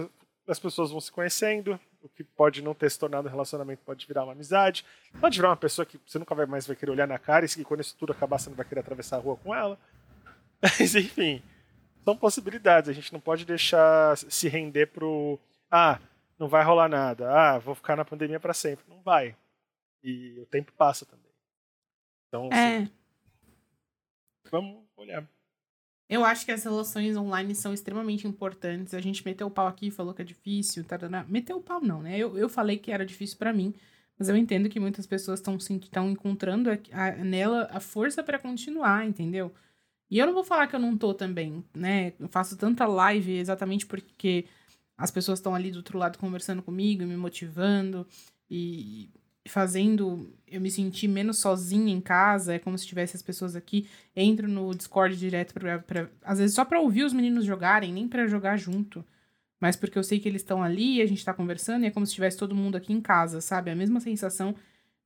as pessoas vão se conhecendo, o que pode não ter se tornado um relacionamento pode virar uma amizade, pode virar uma pessoa que você nunca vai mais vai querer olhar na cara e quando isso tudo acabar você não vai querer atravessar a rua com ela. Mas enfim, são possibilidades. A gente não pode deixar se render pro ah, não vai rolar nada. Ah, vou ficar na pandemia para sempre. Não vai. E o tempo passa também. Então, é. Assim, vamos olhar. Eu acho que as relações online são extremamente importantes. A gente meteu o pau aqui, falou que é difícil. Tarana. Meteu o pau, não, né? Eu, eu falei que era difícil para mim, mas eu entendo que muitas pessoas estão encontrando a, a, nela a força para continuar, entendeu? E eu não vou falar que eu não tô também, né? Eu faço tanta live exatamente porque as pessoas estão ali do outro lado conversando comigo, me motivando. E fazendo eu me sentir menos sozinha em casa, é como se tivesse as pessoas aqui, entro no Discord direto pra, pra às vezes só para ouvir os meninos jogarem, nem para jogar junto, mas porque eu sei que eles estão ali, a gente tá conversando e é como se tivesse todo mundo aqui em casa, sabe? A mesma sensação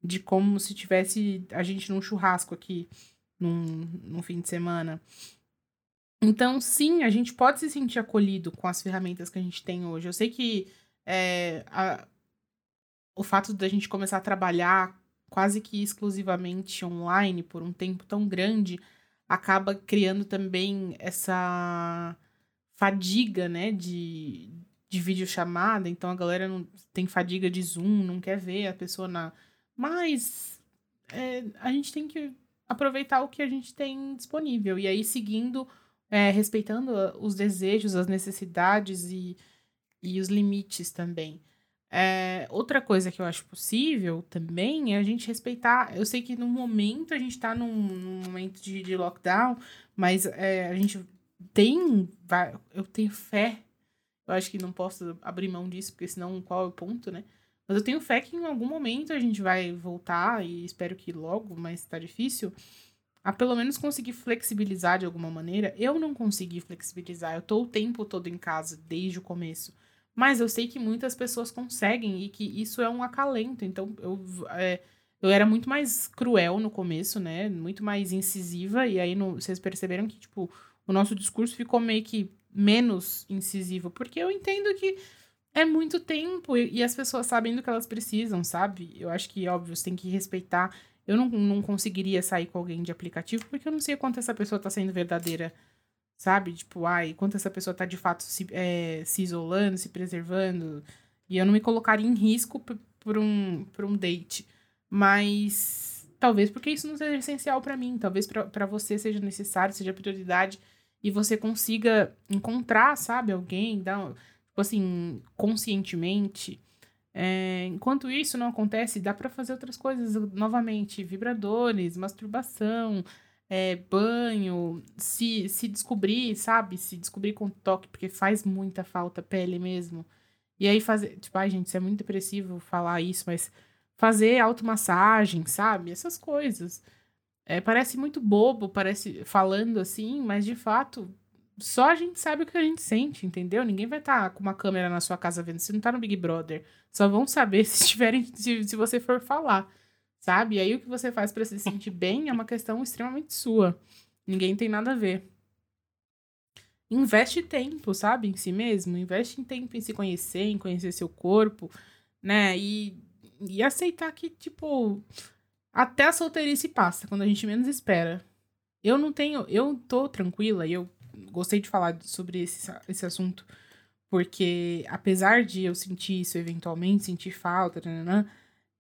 de como se tivesse a gente num churrasco aqui num, num fim de semana. Então, sim, a gente pode se sentir acolhido com as ferramentas que a gente tem hoje. Eu sei que é, a, o fato da gente começar a trabalhar quase que exclusivamente online por um tempo tão grande acaba criando também essa fadiga, né, de, de videochamada. Então a galera não tem fadiga de Zoom, não quer ver a pessoa na. Mas é, a gente tem que aproveitar o que a gente tem disponível. E aí, seguindo, é, respeitando os desejos, as necessidades e, e os limites também. É, outra coisa que eu acho possível também é a gente respeitar. Eu sei que no momento a gente tá num, num momento de, de, lockdown, mas é, a gente tem. Eu tenho fé. Eu acho que não posso abrir mão disso, porque senão qual é o ponto, né? Mas eu tenho fé que em algum momento a gente vai voltar, e espero que logo, mas tá difícil, a pelo menos conseguir flexibilizar de alguma maneira. Eu não consegui flexibilizar, eu tô o tempo todo em casa, desde o começo. Mas eu sei que muitas pessoas conseguem e que isso é um acalento. Então, eu, é, eu era muito mais cruel no começo, né? Muito mais incisiva. E aí, no, vocês perceberam que, tipo, o nosso discurso ficou meio que menos incisivo. Porque eu entendo que é muito tempo e, as pessoas sabem do que elas precisam, sabe? Eu acho que, óbvio, você tem que respeitar. Eu não, não conseguiria sair com alguém de aplicativo porque eu não sei quanto essa pessoa tá sendo verdadeira Sabe? Tipo, ai, quanto essa pessoa tá de fato se, é, se isolando, se preservando. E eu não me colocaria em risco por um, por um date. Mas talvez porque isso não seja essencial para mim. Talvez para você seja necessário, seja prioridade. E você consiga encontrar, sabe, alguém, dar, tipo assim, conscientemente. É, enquanto isso não acontece, dá para fazer outras coisas novamente. Vibradores, masturbação, é, banho, se, se descobrir, sabe? Se descobrir com toque, porque faz muita falta pele mesmo. E aí fazer, tipo, ai gente, isso é muito depressivo falar isso, mas fazer automassagem, sabe? Essas coisas. É, parece muito bobo, parece falando assim, mas de fato, só a gente sabe o que a gente sente, entendeu? Ninguém vai estar tá com uma câmera na sua casa vendo. Você não tá no Big Brother. Só vão saber se tiverem, se, se você for falar sabe? E aí o que você faz para se sentir bem é uma questão extremamente sua. Ninguém tem nada a ver. Investe tempo, sabe, em si mesmo. Investe em tempo em se conhecer, em conhecer seu corpo, né? E, e aceitar que, tipo, até a solteirice passa, quando a gente menos espera. Eu não tenho. Eu tô tranquila e eu gostei de falar sobre esse, esse assunto, porque apesar de eu sentir isso eventualmente, sentir falta, nananã,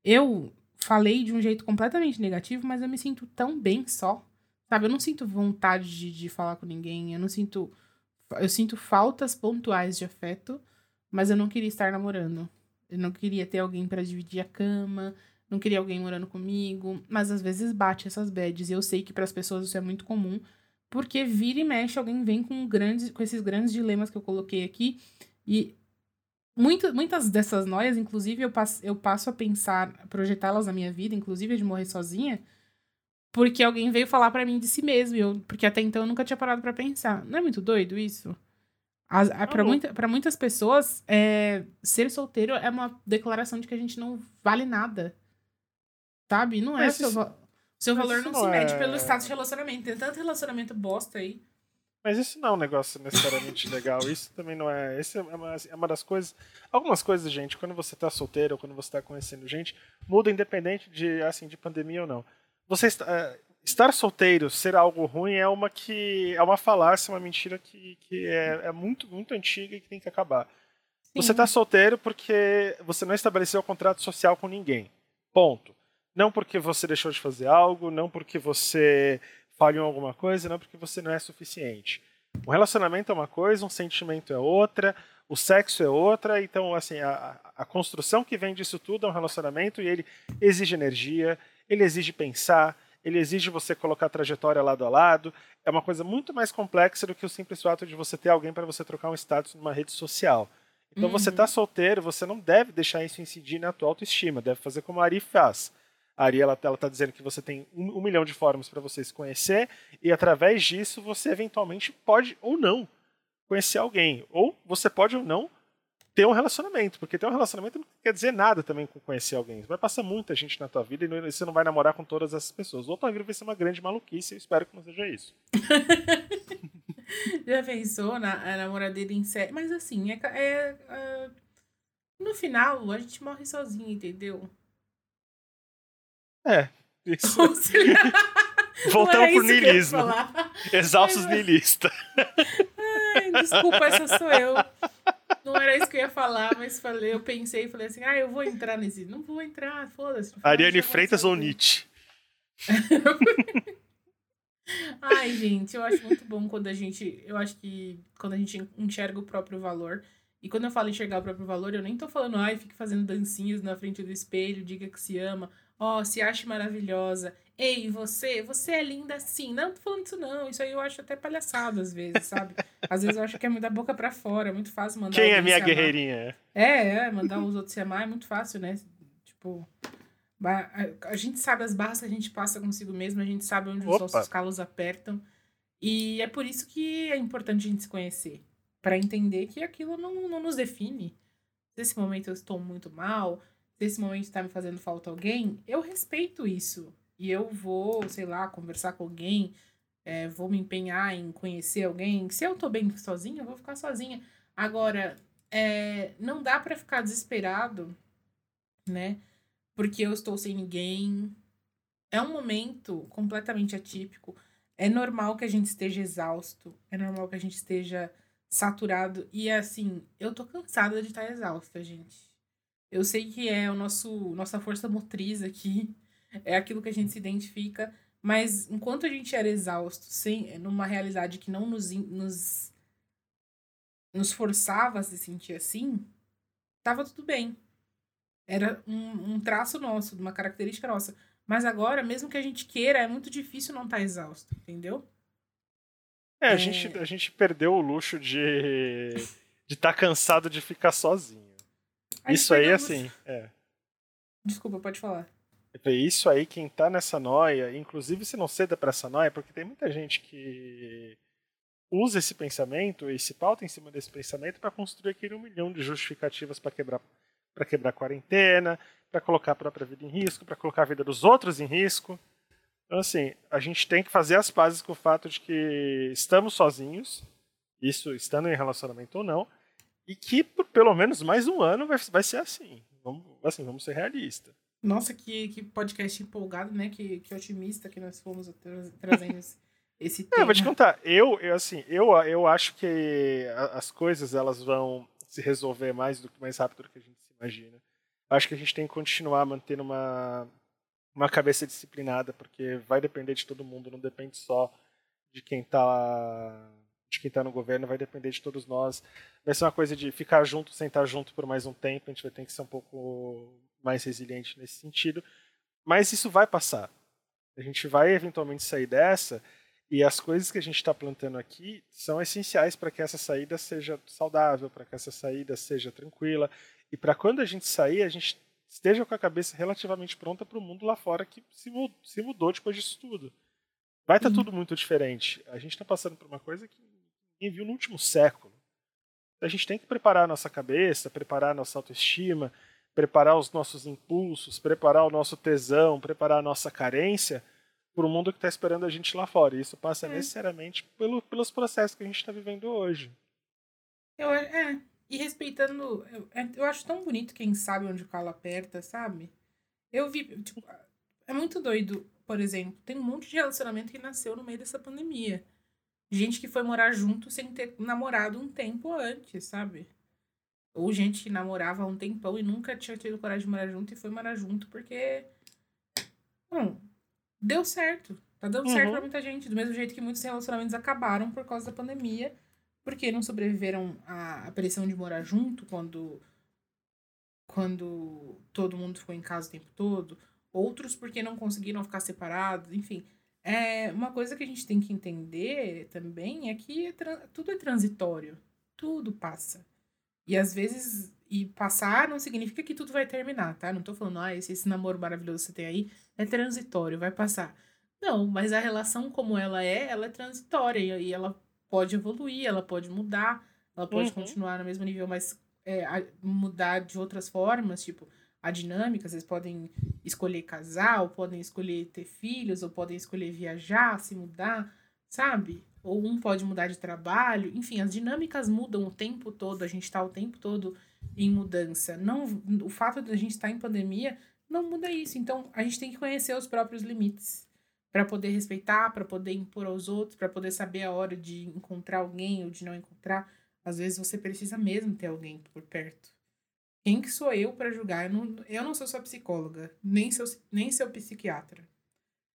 eu falei de um jeito completamente negativo, mas eu me sinto tão bem só. Sabe? Eu não sinto vontade de, de falar com ninguém. Eu não sinto. Eu sinto faltas pontuais de afeto, mas eu não queria estar namorando. Eu não queria ter alguém para dividir a cama, não queria alguém morando comigo, mas às vezes bate essas bads e eu sei que para as pessoas isso é muito comum, porque vira e mexe alguém vem com grandes com esses grandes dilemas que eu coloquei aqui e muito, muitas dessas noias, inclusive, eu passo, eu passo a pensar, projetá-las na minha vida, inclusive de morrer sozinha, porque alguém veio falar para mim de si mesmo, eu, porque até então eu nunca tinha parado para pensar. Não é muito doido isso? Para muita, muitas pessoas, é, ser solteiro é uma declaração de que a gente não vale nada. Sabe? Não é. Seu, seu valor não, não se mede é... pelo status de relacionamento. Tem tanto relacionamento bosta aí. Mas isso não é um negócio necessariamente legal. Isso também não é. Isso é uma, é uma das coisas. Algumas coisas, gente, quando você está solteiro ou quando você está conhecendo gente, muda independente de assim de pandemia ou não. Você está, é, estar solteiro, ser algo ruim é uma que é uma falácia, uma mentira que, que é, é muito muito antiga e que tem que acabar. Sim. Você está solteiro porque você não estabeleceu um contrato social com ninguém. Ponto. Não porque você deixou de fazer algo, não porque você falham em alguma coisa, não porque você não é suficiente. Um relacionamento é uma coisa, um sentimento é outra, o sexo é outra, então assim, a, a construção que vem disso tudo é um relacionamento e ele exige energia, ele exige pensar, ele exige você colocar a trajetória lado a lado. É uma coisa muito mais complexa do que o simples fato de você ter alguém para você trocar um status numa rede social. Então uhum. você está solteiro, você não deve deixar isso incidir na tua autoestima, deve fazer como a Ari faz. Ari ela, ela tá dizendo que você tem um, um milhão de formas para você se conhecer e através disso você eventualmente pode ou não conhecer alguém. Ou você pode ou não ter um relacionamento, porque ter um relacionamento não quer dizer nada também com conhecer alguém. Vai passar muita gente na tua vida e você não vai namorar com todas essas pessoas. Ou tua vida vai ser uma grande maluquice, eu espero que não seja isso. Já pensou na namoradeira em série? Mas assim, é, é, é, no final a gente morre sozinho, entendeu? É, isso. Voltamos pro niilismo. Exaustos niilista. desculpa, essa sou eu. Não era isso que eu ia falar, mas falei, eu pensei e falei assim: ah, eu vou entrar nesse. Não vou entrar, foda-se. Ariane Freitas ou Nietzsche? Ai, gente, eu acho muito bom quando a gente. Eu acho que quando a gente enxerga o próprio valor. E quando eu falo enxergar o próprio valor, eu nem tô falando, ai, fique fazendo dancinhas na frente do espelho, diga que se ama. Ó, se acha maravilhosa. Ei, você, você é linda sim. Não tô falando isso, não. Isso aí eu acho até palhaçado às vezes, sabe? Às vezes eu acho que é muito da boca para fora. É muito fácil mandar. Quem é minha guerreirinha? É, é, mandar os outros se amar é muito fácil, né? Tipo. A gente sabe as barras que a gente passa consigo mesmo, a gente sabe onde Opa. os nossos calos apertam. E é por isso que é importante a gente se conhecer. para entender que aquilo não, não nos define. Nesse momento eu estou muito mal, desse momento está me fazendo falta alguém, eu respeito isso. E eu vou, sei lá, conversar com alguém, é, vou me empenhar em conhecer alguém. Se eu tô bem sozinha, eu vou ficar sozinha. Agora, é, não dá para ficar desesperado, né? Porque eu estou sem ninguém. É um momento completamente atípico. É normal que a gente esteja exausto, é normal que a gente esteja saturado. E assim, eu tô cansada de estar exausta, gente. Eu sei que é o nosso nossa força motriz aqui, é aquilo que a gente se identifica, mas enquanto a gente era exausto, sem numa realidade que não nos, nos, nos forçava a se sentir assim, tava tudo bem. Era um, um traço nosso, uma característica nossa. Mas agora, mesmo que a gente queira, é muito difícil não estar tá exausto, entendeu? É, a, é... Gente, a gente perdeu o luxo de de estar tá cansado de ficar sozinho. Isso aí, assim, é. Desculpa, pode falar. Isso aí, quem tá nessa noia, inclusive se não ceda para essa noia, porque tem muita gente que usa esse pensamento e se pauta em cima desse pensamento para construir aquele um milhão de justificativas para quebrar para quebrar a quarentena, para colocar a própria vida em risco, para colocar a vida dos outros em risco. Então, assim, a gente tem que fazer as pazes com o fato de que estamos sozinhos, isso estando em relacionamento ou não, e que por pelo menos mais um ano vai, vai ser assim. Vamos, assim, vamos ser realistas. Nossa, que, que podcast empolgado, né? Que, que otimista que nós fomos tra trazendo esse, tema. É, vou te contar. Eu, eu, assim, eu, eu acho que as coisas elas vão se resolver mais do mais rápido do que a gente se imagina. Acho que a gente tem que continuar mantendo uma, uma cabeça disciplinada, porque vai depender de todo mundo, não depende só de quem está de quem está no governo, vai depender de todos nós. Vai ser uma coisa de ficar junto, sentar junto por mais um tempo, a gente vai ter que ser um pouco mais resiliente nesse sentido. Mas isso vai passar. A gente vai eventualmente sair dessa e as coisas que a gente está plantando aqui são essenciais para que essa saída seja saudável, para que essa saída seja tranquila e para quando a gente sair, a gente esteja com a cabeça relativamente pronta para o mundo lá fora que se mudou depois disso tudo. Vai estar tá tudo muito diferente. A gente está passando por uma coisa que ninguém viu no último século. A gente tem que preparar a nossa cabeça, preparar a nossa autoestima, preparar os nossos impulsos, preparar o nosso tesão, preparar a nossa carência para o mundo que está esperando a gente lá fora. E isso passa é. necessariamente pelo, pelos processos que a gente está vivendo hoje. Eu, é, e respeitando. Eu, é, eu acho tão bonito quem sabe onde o calo aperta, sabe? Eu vi. Tipo, é muito doido, por exemplo. Tem um monte de relacionamento que nasceu no meio dessa pandemia gente que foi morar junto sem ter namorado um tempo antes, sabe? Ou gente que namorava há um tempão e nunca tinha tido coragem de morar junto e foi morar junto porque. Bom, deu certo. Tá dando uhum. certo pra muita gente. Do mesmo jeito que muitos relacionamentos acabaram por causa da pandemia, porque não sobreviveram à, à pressão de morar junto quando. Quando todo mundo ficou em casa o tempo todo. Outros porque não conseguiram ficar separados, enfim. É, uma coisa que a gente tem que entender também é que é tudo é transitório. Tudo passa. E às vezes, e passar não significa que tudo vai terminar, tá? Não tô falando, ah, esse, esse namoro maravilhoso que você tem aí é transitório, vai passar. Não, mas a relação como ela é, ela é transitória e ela pode evoluir, ela pode mudar, ela pode uhum. continuar no mesmo nível, mas é, mudar de outras formas, tipo, a dinâmica, vocês podem escolher casar, ou podem escolher ter filhos, ou podem escolher viajar, se mudar, sabe? Ou um pode mudar de trabalho, enfim, as dinâmicas mudam o tempo todo, a gente está o tempo todo em mudança. Não, o fato de a gente estar tá em pandemia não muda isso. Então, a gente tem que conhecer os próprios limites para poder respeitar, para poder impor aos outros, para poder saber a hora de encontrar alguém ou de não encontrar. Às vezes você precisa mesmo ter alguém por perto. Quem que sou eu para julgar? Eu não, eu não sou sua psicóloga, nem seu, nem seu psiquiatra.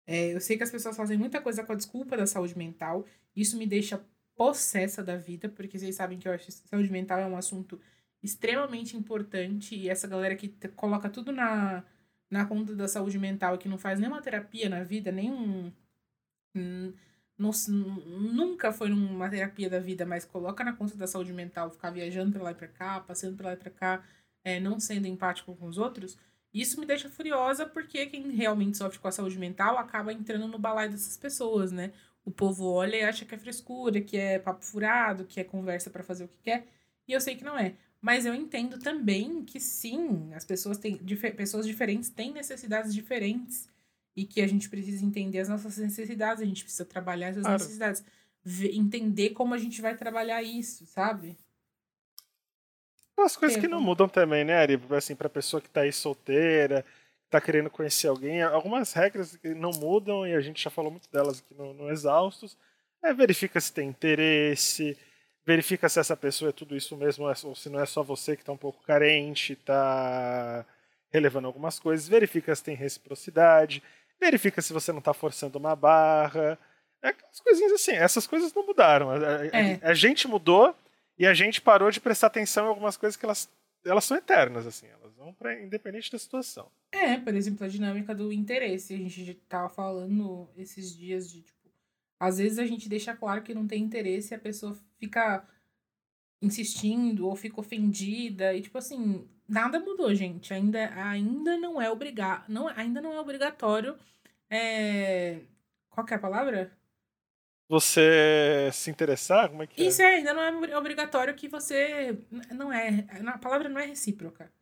É, eu sei que as pessoas fazem muita coisa com a desculpa da saúde mental. Isso me deixa possessa da vida, porque vocês sabem que eu acho que saúde mental é um assunto extremamente importante. E essa galera que coloca tudo na, na conta da saúde mental, que não faz nenhuma terapia na vida, nenhum. Nunca foi numa terapia da vida, mas coloca na conta da saúde mental, ficar viajando pra lá e pra cá, passando pra lá e pra cá, é, não sendo empático com os outros, isso me deixa furiosa porque quem realmente sofre com a saúde mental acaba entrando no balaio dessas pessoas, né? O povo olha e acha que é frescura, que é papo furado, que é conversa para fazer o que quer, e eu sei que não é. Mas eu entendo também que sim, as pessoas têm dif pessoas diferentes têm necessidades diferentes e que a gente precisa entender as nossas necessidades, a gente precisa trabalhar essas claro. necessidades, entender como a gente vai trabalhar isso, sabe? As coisas que não mudam também, né, Ari? Assim, pra pessoa que tá aí solteira, está querendo conhecer alguém. Algumas regras não mudam e a gente já falou muito delas aqui no, no Exaustos. É, verifica se tem interesse, verifica se essa pessoa é tudo isso mesmo, ou se não é só você que está um pouco carente, está relevando algumas coisas, verifica se tem reciprocidade, verifica se você não está forçando uma barra. É as coisinhas assim, essas coisas não mudaram. A, é. a, a, gente mudou e a gente parou de prestar atenção em algumas coisas que elas, elas são eternas, assim, elas vão para independente da situação. É, por exemplo, a dinâmica do interesse. A gente tava falando esses dias de, tipo, às vezes a gente deixa claro que não tem interesse e a pessoa fica insistindo ou fica ofendida e tipo assim, nada mudou, gente. Ainda, ainda não é obrigado, não, ainda não é obrigatório. É... Qual é a palavra? Você se interessar? Como é que é? Isso é? ainda não é obrigatório que você. Não é. A palavra não é recíproca.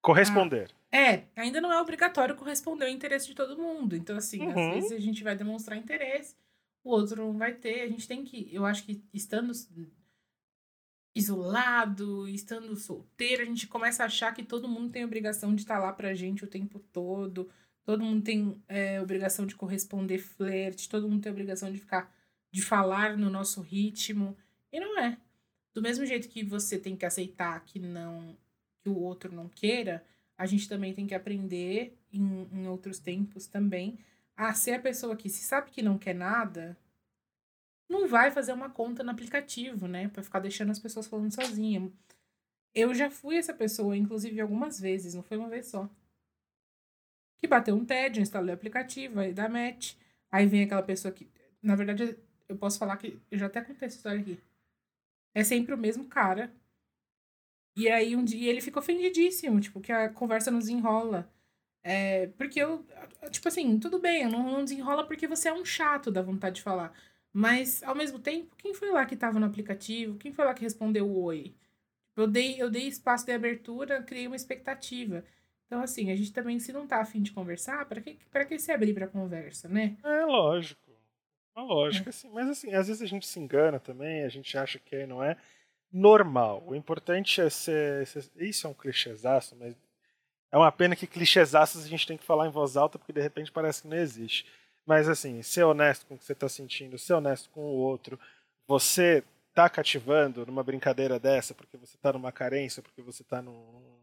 Corresponder. Ah, é, ainda não é obrigatório corresponder ao interesse de todo mundo. Então, assim, uhum. às vezes a gente vai demonstrar interesse, o outro não vai ter. A gente tem que. Eu acho que estando isolado, estando solteiro, a gente começa a achar que todo mundo tem obrigação de estar lá pra gente o tempo todo, todo mundo tem é, obrigação de corresponder flerte, todo mundo tem obrigação de ficar, de falar no nosso ritmo, e não é. Do mesmo jeito que você tem que aceitar que não, que o outro não queira, a gente também tem que aprender em, em outros tempos também a ser a pessoa que se sabe que não quer nada, não vai fazer uma conta no aplicativo, né? Pra ficar deixando as pessoas falando sozinha. Eu já fui essa pessoa, inclusive, algumas vezes, não foi uma vez só. Que bateu um tédio, instalei o aplicativo, aí dá match. Aí vem aquela pessoa que. Na verdade, eu posso falar que. Eu já até contei essa história aqui. É sempre o mesmo cara. E aí um dia ele fica ofendidíssimo, tipo, que a conversa nos enrola. É, porque eu. Tipo assim, tudo bem, eu não, não desenrola porque você é um chato da vontade de falar. Mas, ao mesmo tempo, quem foi lá que estava no aplicativo? Quem foi lá que respondeu oi? Eu dei, eu dei espaço de abertura, criei uma expectativa. Então, assim, a gente também, se não tá afim de conversar, para que, pra que se abrir pra conversa, né? É lógico. É lógico, é. assim. Mas, assim, às vezes a gente se engana também, a gente acha que não é normal. O importante é ser. ser isso é um clichêzaço, mas é uma pena que clichêzaços a gente tem que falar em voz alta, porque de repente parece que não existe. Mas assim, ser honesto com o que você está sentindo, ser honesto com o outro, você tá cativando numa brincadeira dessa, porque você está numa carência, porque você está num,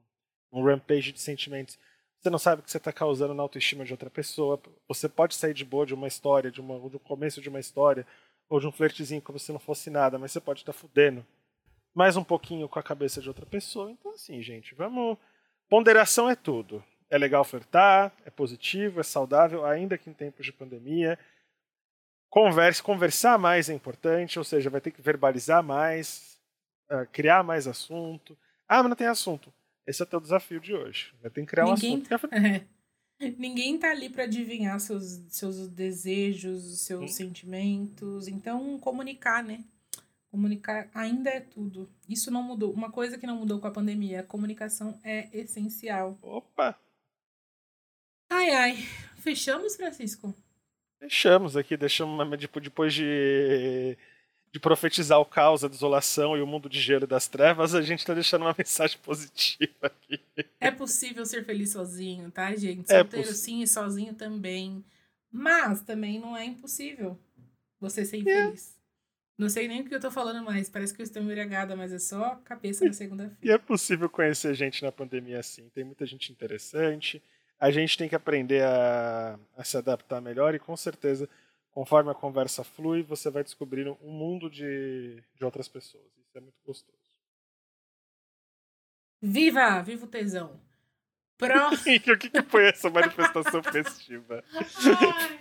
num rampage de sentimentos, você não sabe o que você está causando na autoestima de outra pessoa. Você pode sair de boa de uma história, de, uma, de um começo de uma história, ou de um flertezinho como se não fosse nada, mas você pode estar tá fudendo mais um pouquinho com a cabeça de outra pessoa. Então, assim, gente, vamos. Ponderação é tudo. É legal flertar, é positivo, é saudável, ainda que em tempos de pandemia. Converse, conversar mais é importante, ou seja, vai ter que verbalizar mais, uh, criar mais assunto. Ah, mas não tem assunto. Esse é o teu desafio de hoje. Ter que criar Ninguém, um assunto. É. Ninguém tá ali para adivinhar seus, seus desejos, seus hum. sentimentos. Então, comunicar, né? Comunicar ainda é tudo. Isso não mudou. Uma coisa que não mudou com a pandemia, a comunicação é essencial. Opa! Ai, ai. Fechamos, Francisco? Fechamos aqui, deixamos depois de, de profetizar o caos, a desolação e o mundo de gelo e das trevas, a gente está deixando uma mensagem positiva aqui. É possível ser feliz sozinho, tá, gente? É Solteiro é sim e sozinho também. Mas também não é impossível você ser é. infeliz. É. Não sei nem o que eu tô falando mais. Parece que eu estou embriagada, mas é só cabeça na segunda-feira. E é possível conhecer gente na pandemia assim. Tem muita gente interessante a gente tem que aprender a, a, se adaptar melhor e com certeza, conforme a conversa flui, você vai descobrindo um mundo de, de outras pessoas. Isso é muito gostoso. Viva! Viva o tesão! Próximo. o que, que foi essa manifestação festiva? Ai,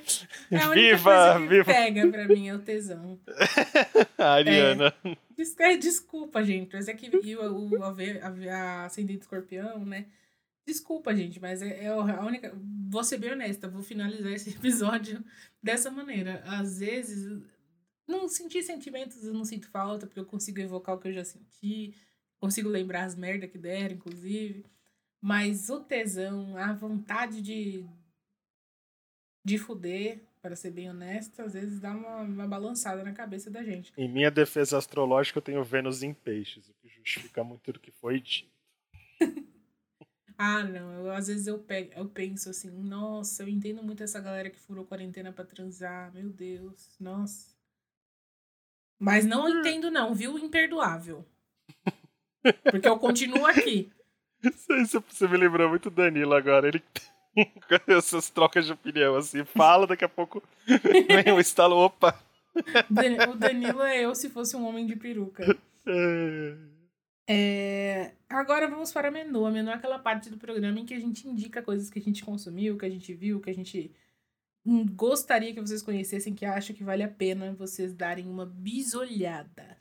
é a viva, viva. pega pra mim é o tesão. a Ariana. É, desculpa, gente, mas é que o, o, a, a ascendente escorpião, né? Desculpa, gente, mas é, é a única. Vou ser bem honesta, vou finalizar esse episódio dessa maneira. Às vezes, não senti sentimentos, eu não sinto falta, porque eu consigo evocar o que eu já senti, consigo lembrar as merdas que deram, inclusive. Mas o tesão, a vontade de, de fuder, para ser bem honesta, às vezes dá uma, uma balançada na cabeça da gente. Em minha defesa astrológica, eu tenho Vênus em peixes, o que justifica muito do que foi dito. Ah, não. Eu, às vezes eu, pego, eu penso assim, nossa, eu entendo muito essa galera que furou quarentena para transar. Meu Deus, nossa. Mas não hum. entendo, não, viu? Imperdoável. Porque eu continuo aqui. Você me lembrou muito do Danilo agora. Ele essas trocas de opinião, assim, fala, daqui a pouco vem um estalo, opa. O Danilo é eu se fosse um homem de peruca. É... Agora vamos para a menu. A menu é aquela parte do programa em que a gente indica coisas que a gente consumiu, que a gente viu, que a gente gostaria que vocês conhecessem, que acha que vale a pena vocês darem uma bisolhada.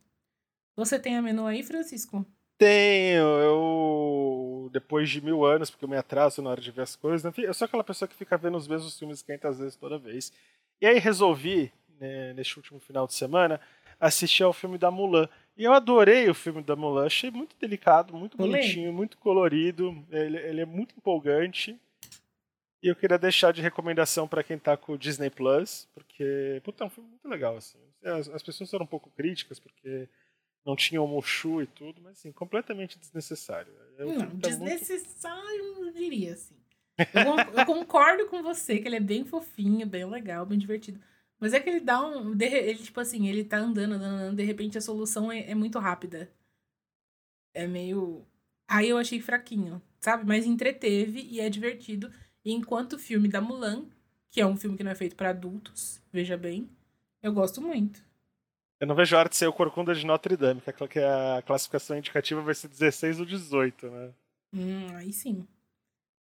Você tem a menu aí, Francisco? Tenho. Eu, depois de mil anos, porque eu me atraso na hora de ver as coisas, enfim, eu sou aquela pessoa que fica vendo os mesmos filmes 500 vezes toda vez. E aí resolvi, né, neste último final de semana, assistir ao filme da Mulan. E eu adorei o filme da Mulan, achei muito delicado, muito bonitinho, muito colorido, ele, ele é muito empolgante. E eu queria deixar de recomendação para quem tá com o Disney Plus, porque, puta, é um filme muito legal, assim. As, as pessoas foram um pouco críticas, porque não tinha o Mushu e tudo, mas, assim, completamente desnecessário. Não, tá desnecessário, muito... eu diria, assim. Eu, eu, concordo com você que ele é bem fofinho, bem legal, bem divertido. Mas é que ele dá um. Ele, tipo assim, ele tá andando, andando, andando, de repente a solução é, é muito rápida. É meio. Aí eu achei fraquinho, sabe? Mas entreteve e é divertido. E enquanto o filme da Mulan, que é um filme que não é feito para adultos, veja bem, eu gosto muito. Eu não vejo a hora de ser o Corcunda de Notre Dame, que a classificação indicativa vai ser 16 ou 18, né? Hum, aí sim.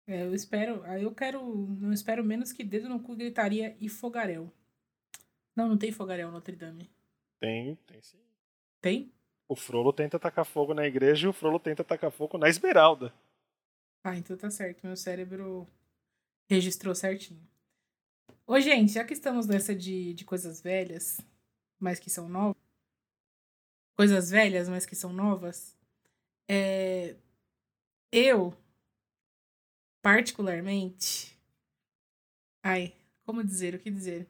É, eu espero. Aí eu quero. Não espero menos que dedo no cu, gritaria e fogaréu. Não, não tem fogaréu Notre Dame. Tem, tem sim. Tem? O Frollo tenta tacar fogo na igreja e o Frollo tenta tacar fogo na Esmeralda. Ah, então tá certo. Meu cérebro registrou certinho. Ô, gente, já que estamos nessa de, de coisas velhas, mas que são novas. Coisas velhas, mas que são novas. É, eu, particularmente. Ai, como dizer? O que dizer?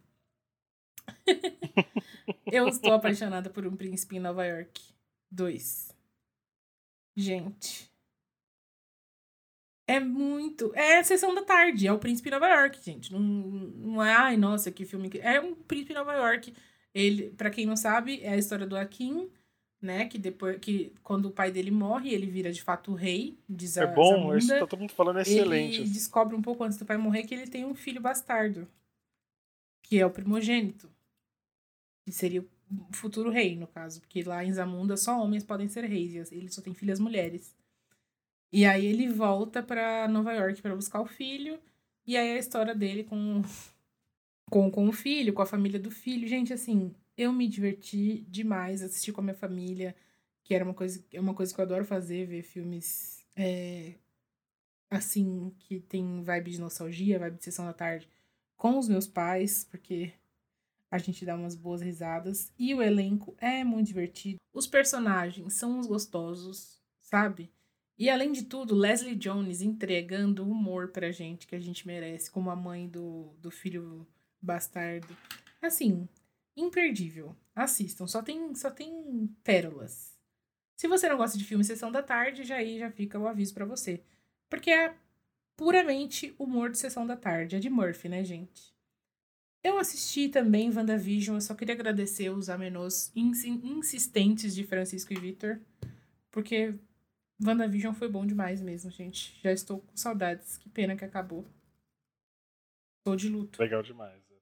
eu estou apaixonada por um príncipe em Nova York. Dois. Gente. É muito. É a sessão da tarde. É o Príncipe Nova York, gente. Não, não é, ai, nossa, que filme. É um Príncipe Nova York. Ele, para quem não sabe, é a história do Akin, né? Que depois que quando o pai dele morre, ele vira de fato o rei de É bom, isso tá todo mundo falando é excelente. Ele descobre um pouco antes do pai morrer que ele tem um filho bastardo, que é o primogênito. Que seria o futuro rei, no caso, porque lá em Zamunda só homens podem ser reis, e ele só tem filhas mulheres. E aí ele volta para Nova York para buscar o filho. E aí a história dele com, com, com o filho, com a família do filho. Gente, assim, eu me diverti demais, assisti com a minha família, que era uma coisa, é uma coisa que eu adoro fazer, ver filmes é, assim, que tem vibe de nostalgia, vibe de sessão da tarde, com os meus pais, porque a gente dá umas boas risadas. E o elenco é muito divertido. Os personagens são uns gostosos, sabe? E além de tudo, Leslie Jones entregando humor pra gente que a gente merece, como a mãe do, do filho bastardo. Assim, imperdível. Assistam, só tem, só tem pérolas. Se você não gosta de filme Sessão da Tarde, já aí já fica o aviso para você. Porque é puramente humor de Sessão da Tarde. É de Murphy, né, gente? Eu assisti também WandaVision, eu só queria agradecer os amenos insistentes de Francisco e Victor, porque WandaVision foi bom demais mesmo, gente. Já estou com saudades. Que pena que acabou. Estou de luto. Legal demais. É,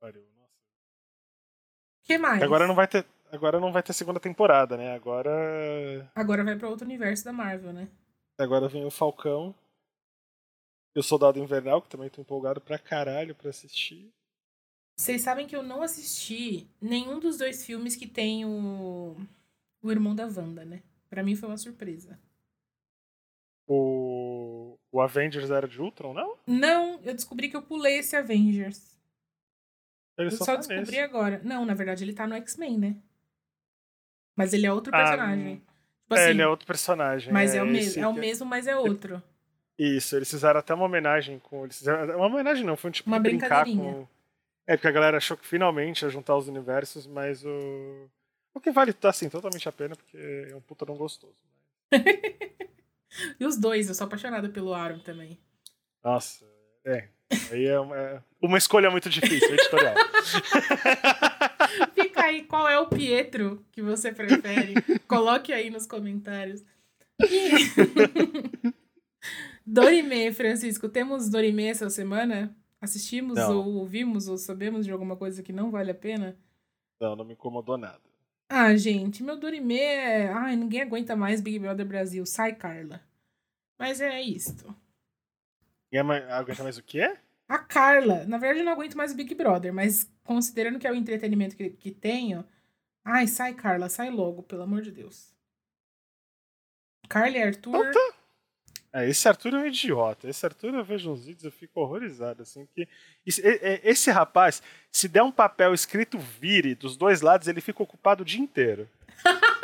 pariu. Nossa. que mais? Agora não vai ter. Agora não vai ter segunda temporada, né? Agora. Agora vai para outro universo da Marvel, né? Agora vem o Falcão. E o Soldado Invernal, que também tô empolgado pra caralho pra assistir. Vocês sabem que eu não assisti nenhum dos dois filmes que tem o. O irmão da Wanda, né? Pra mim foi uma surpresa. O, o Avengers era de Ultron, não? Não, eu descobri que eu pulei esse Avengers. Ele eu só, só tá descobri nesse. agora. Não, na verdade ele tá no X-Men, né? Mas ele é outro Ah, personagem. Tipo é, assim, ele é outro personagem. mas é, o esse mesmo. É o mesmo, mas é outro. Isso, eles fizeram até uma homenagem com. Eles fizeram, uma homenagem não, foi um tipo Uma de brincar com. É, porque a galera achou que finalmente ia juntar os universos, mas o. O que vale tá assim, totalmente a pena, porque é um puta não gostoso. E os dois, eu sou apaixonada pelo Aaron também. Nossa, é. Aí é uma, é uma escolha muito difícil, editorial. Fica aí, qual é o Pietro que você prefere? Coloque aí nos comentários. E... Dorime, Francisco, temos Dorime essa semana? Assistimos não. ou ouvimos ou sabemos de alguma coisa que não vale a pena? Não, não me incomodou nada. Ah, gente, meu Dorime é. Ai, ninguém aguenta mais Big Brother Brasil. Sai, Carla. Mas é isto. Ninguém aguenta mais o quê? A Carla. Na verdade, eu não aguento mais o Big Brother, mas considerando que é o entretenimento que, que tenho. Ai, sai, Carla, sai logo, pelo amor de Deus. Carla e Arthur. Então tá. É, esse Arthur é um idiota. Esse Arthur eu vejo uns vídeos eu fico horrorizado. Assim, que esse, esse rapaz, se der um papel escrito vire dos dois lados, ele fica ocupado o dia inteiro.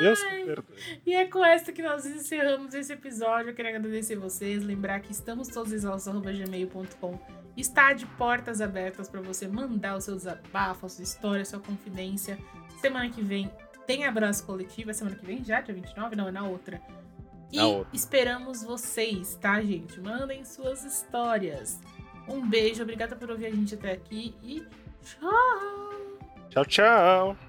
Deus me perdoe. E é com essa que nós encerramos esse episódio. Eu quero agradecer vocês, lembrar que estamos todos gmail.com está de portas abertas para você mandar o seu desabafo, a sua história, a sua confidência. Semana que vem tem abraço coletivo. É semana que vem já, dia 29? Não, é na outra. E esperamos vocês, tá, gente? Mandem suas histórias. Um beijo, obrigada por ouvir a gente até aqui e tchau! Tchau, tchau!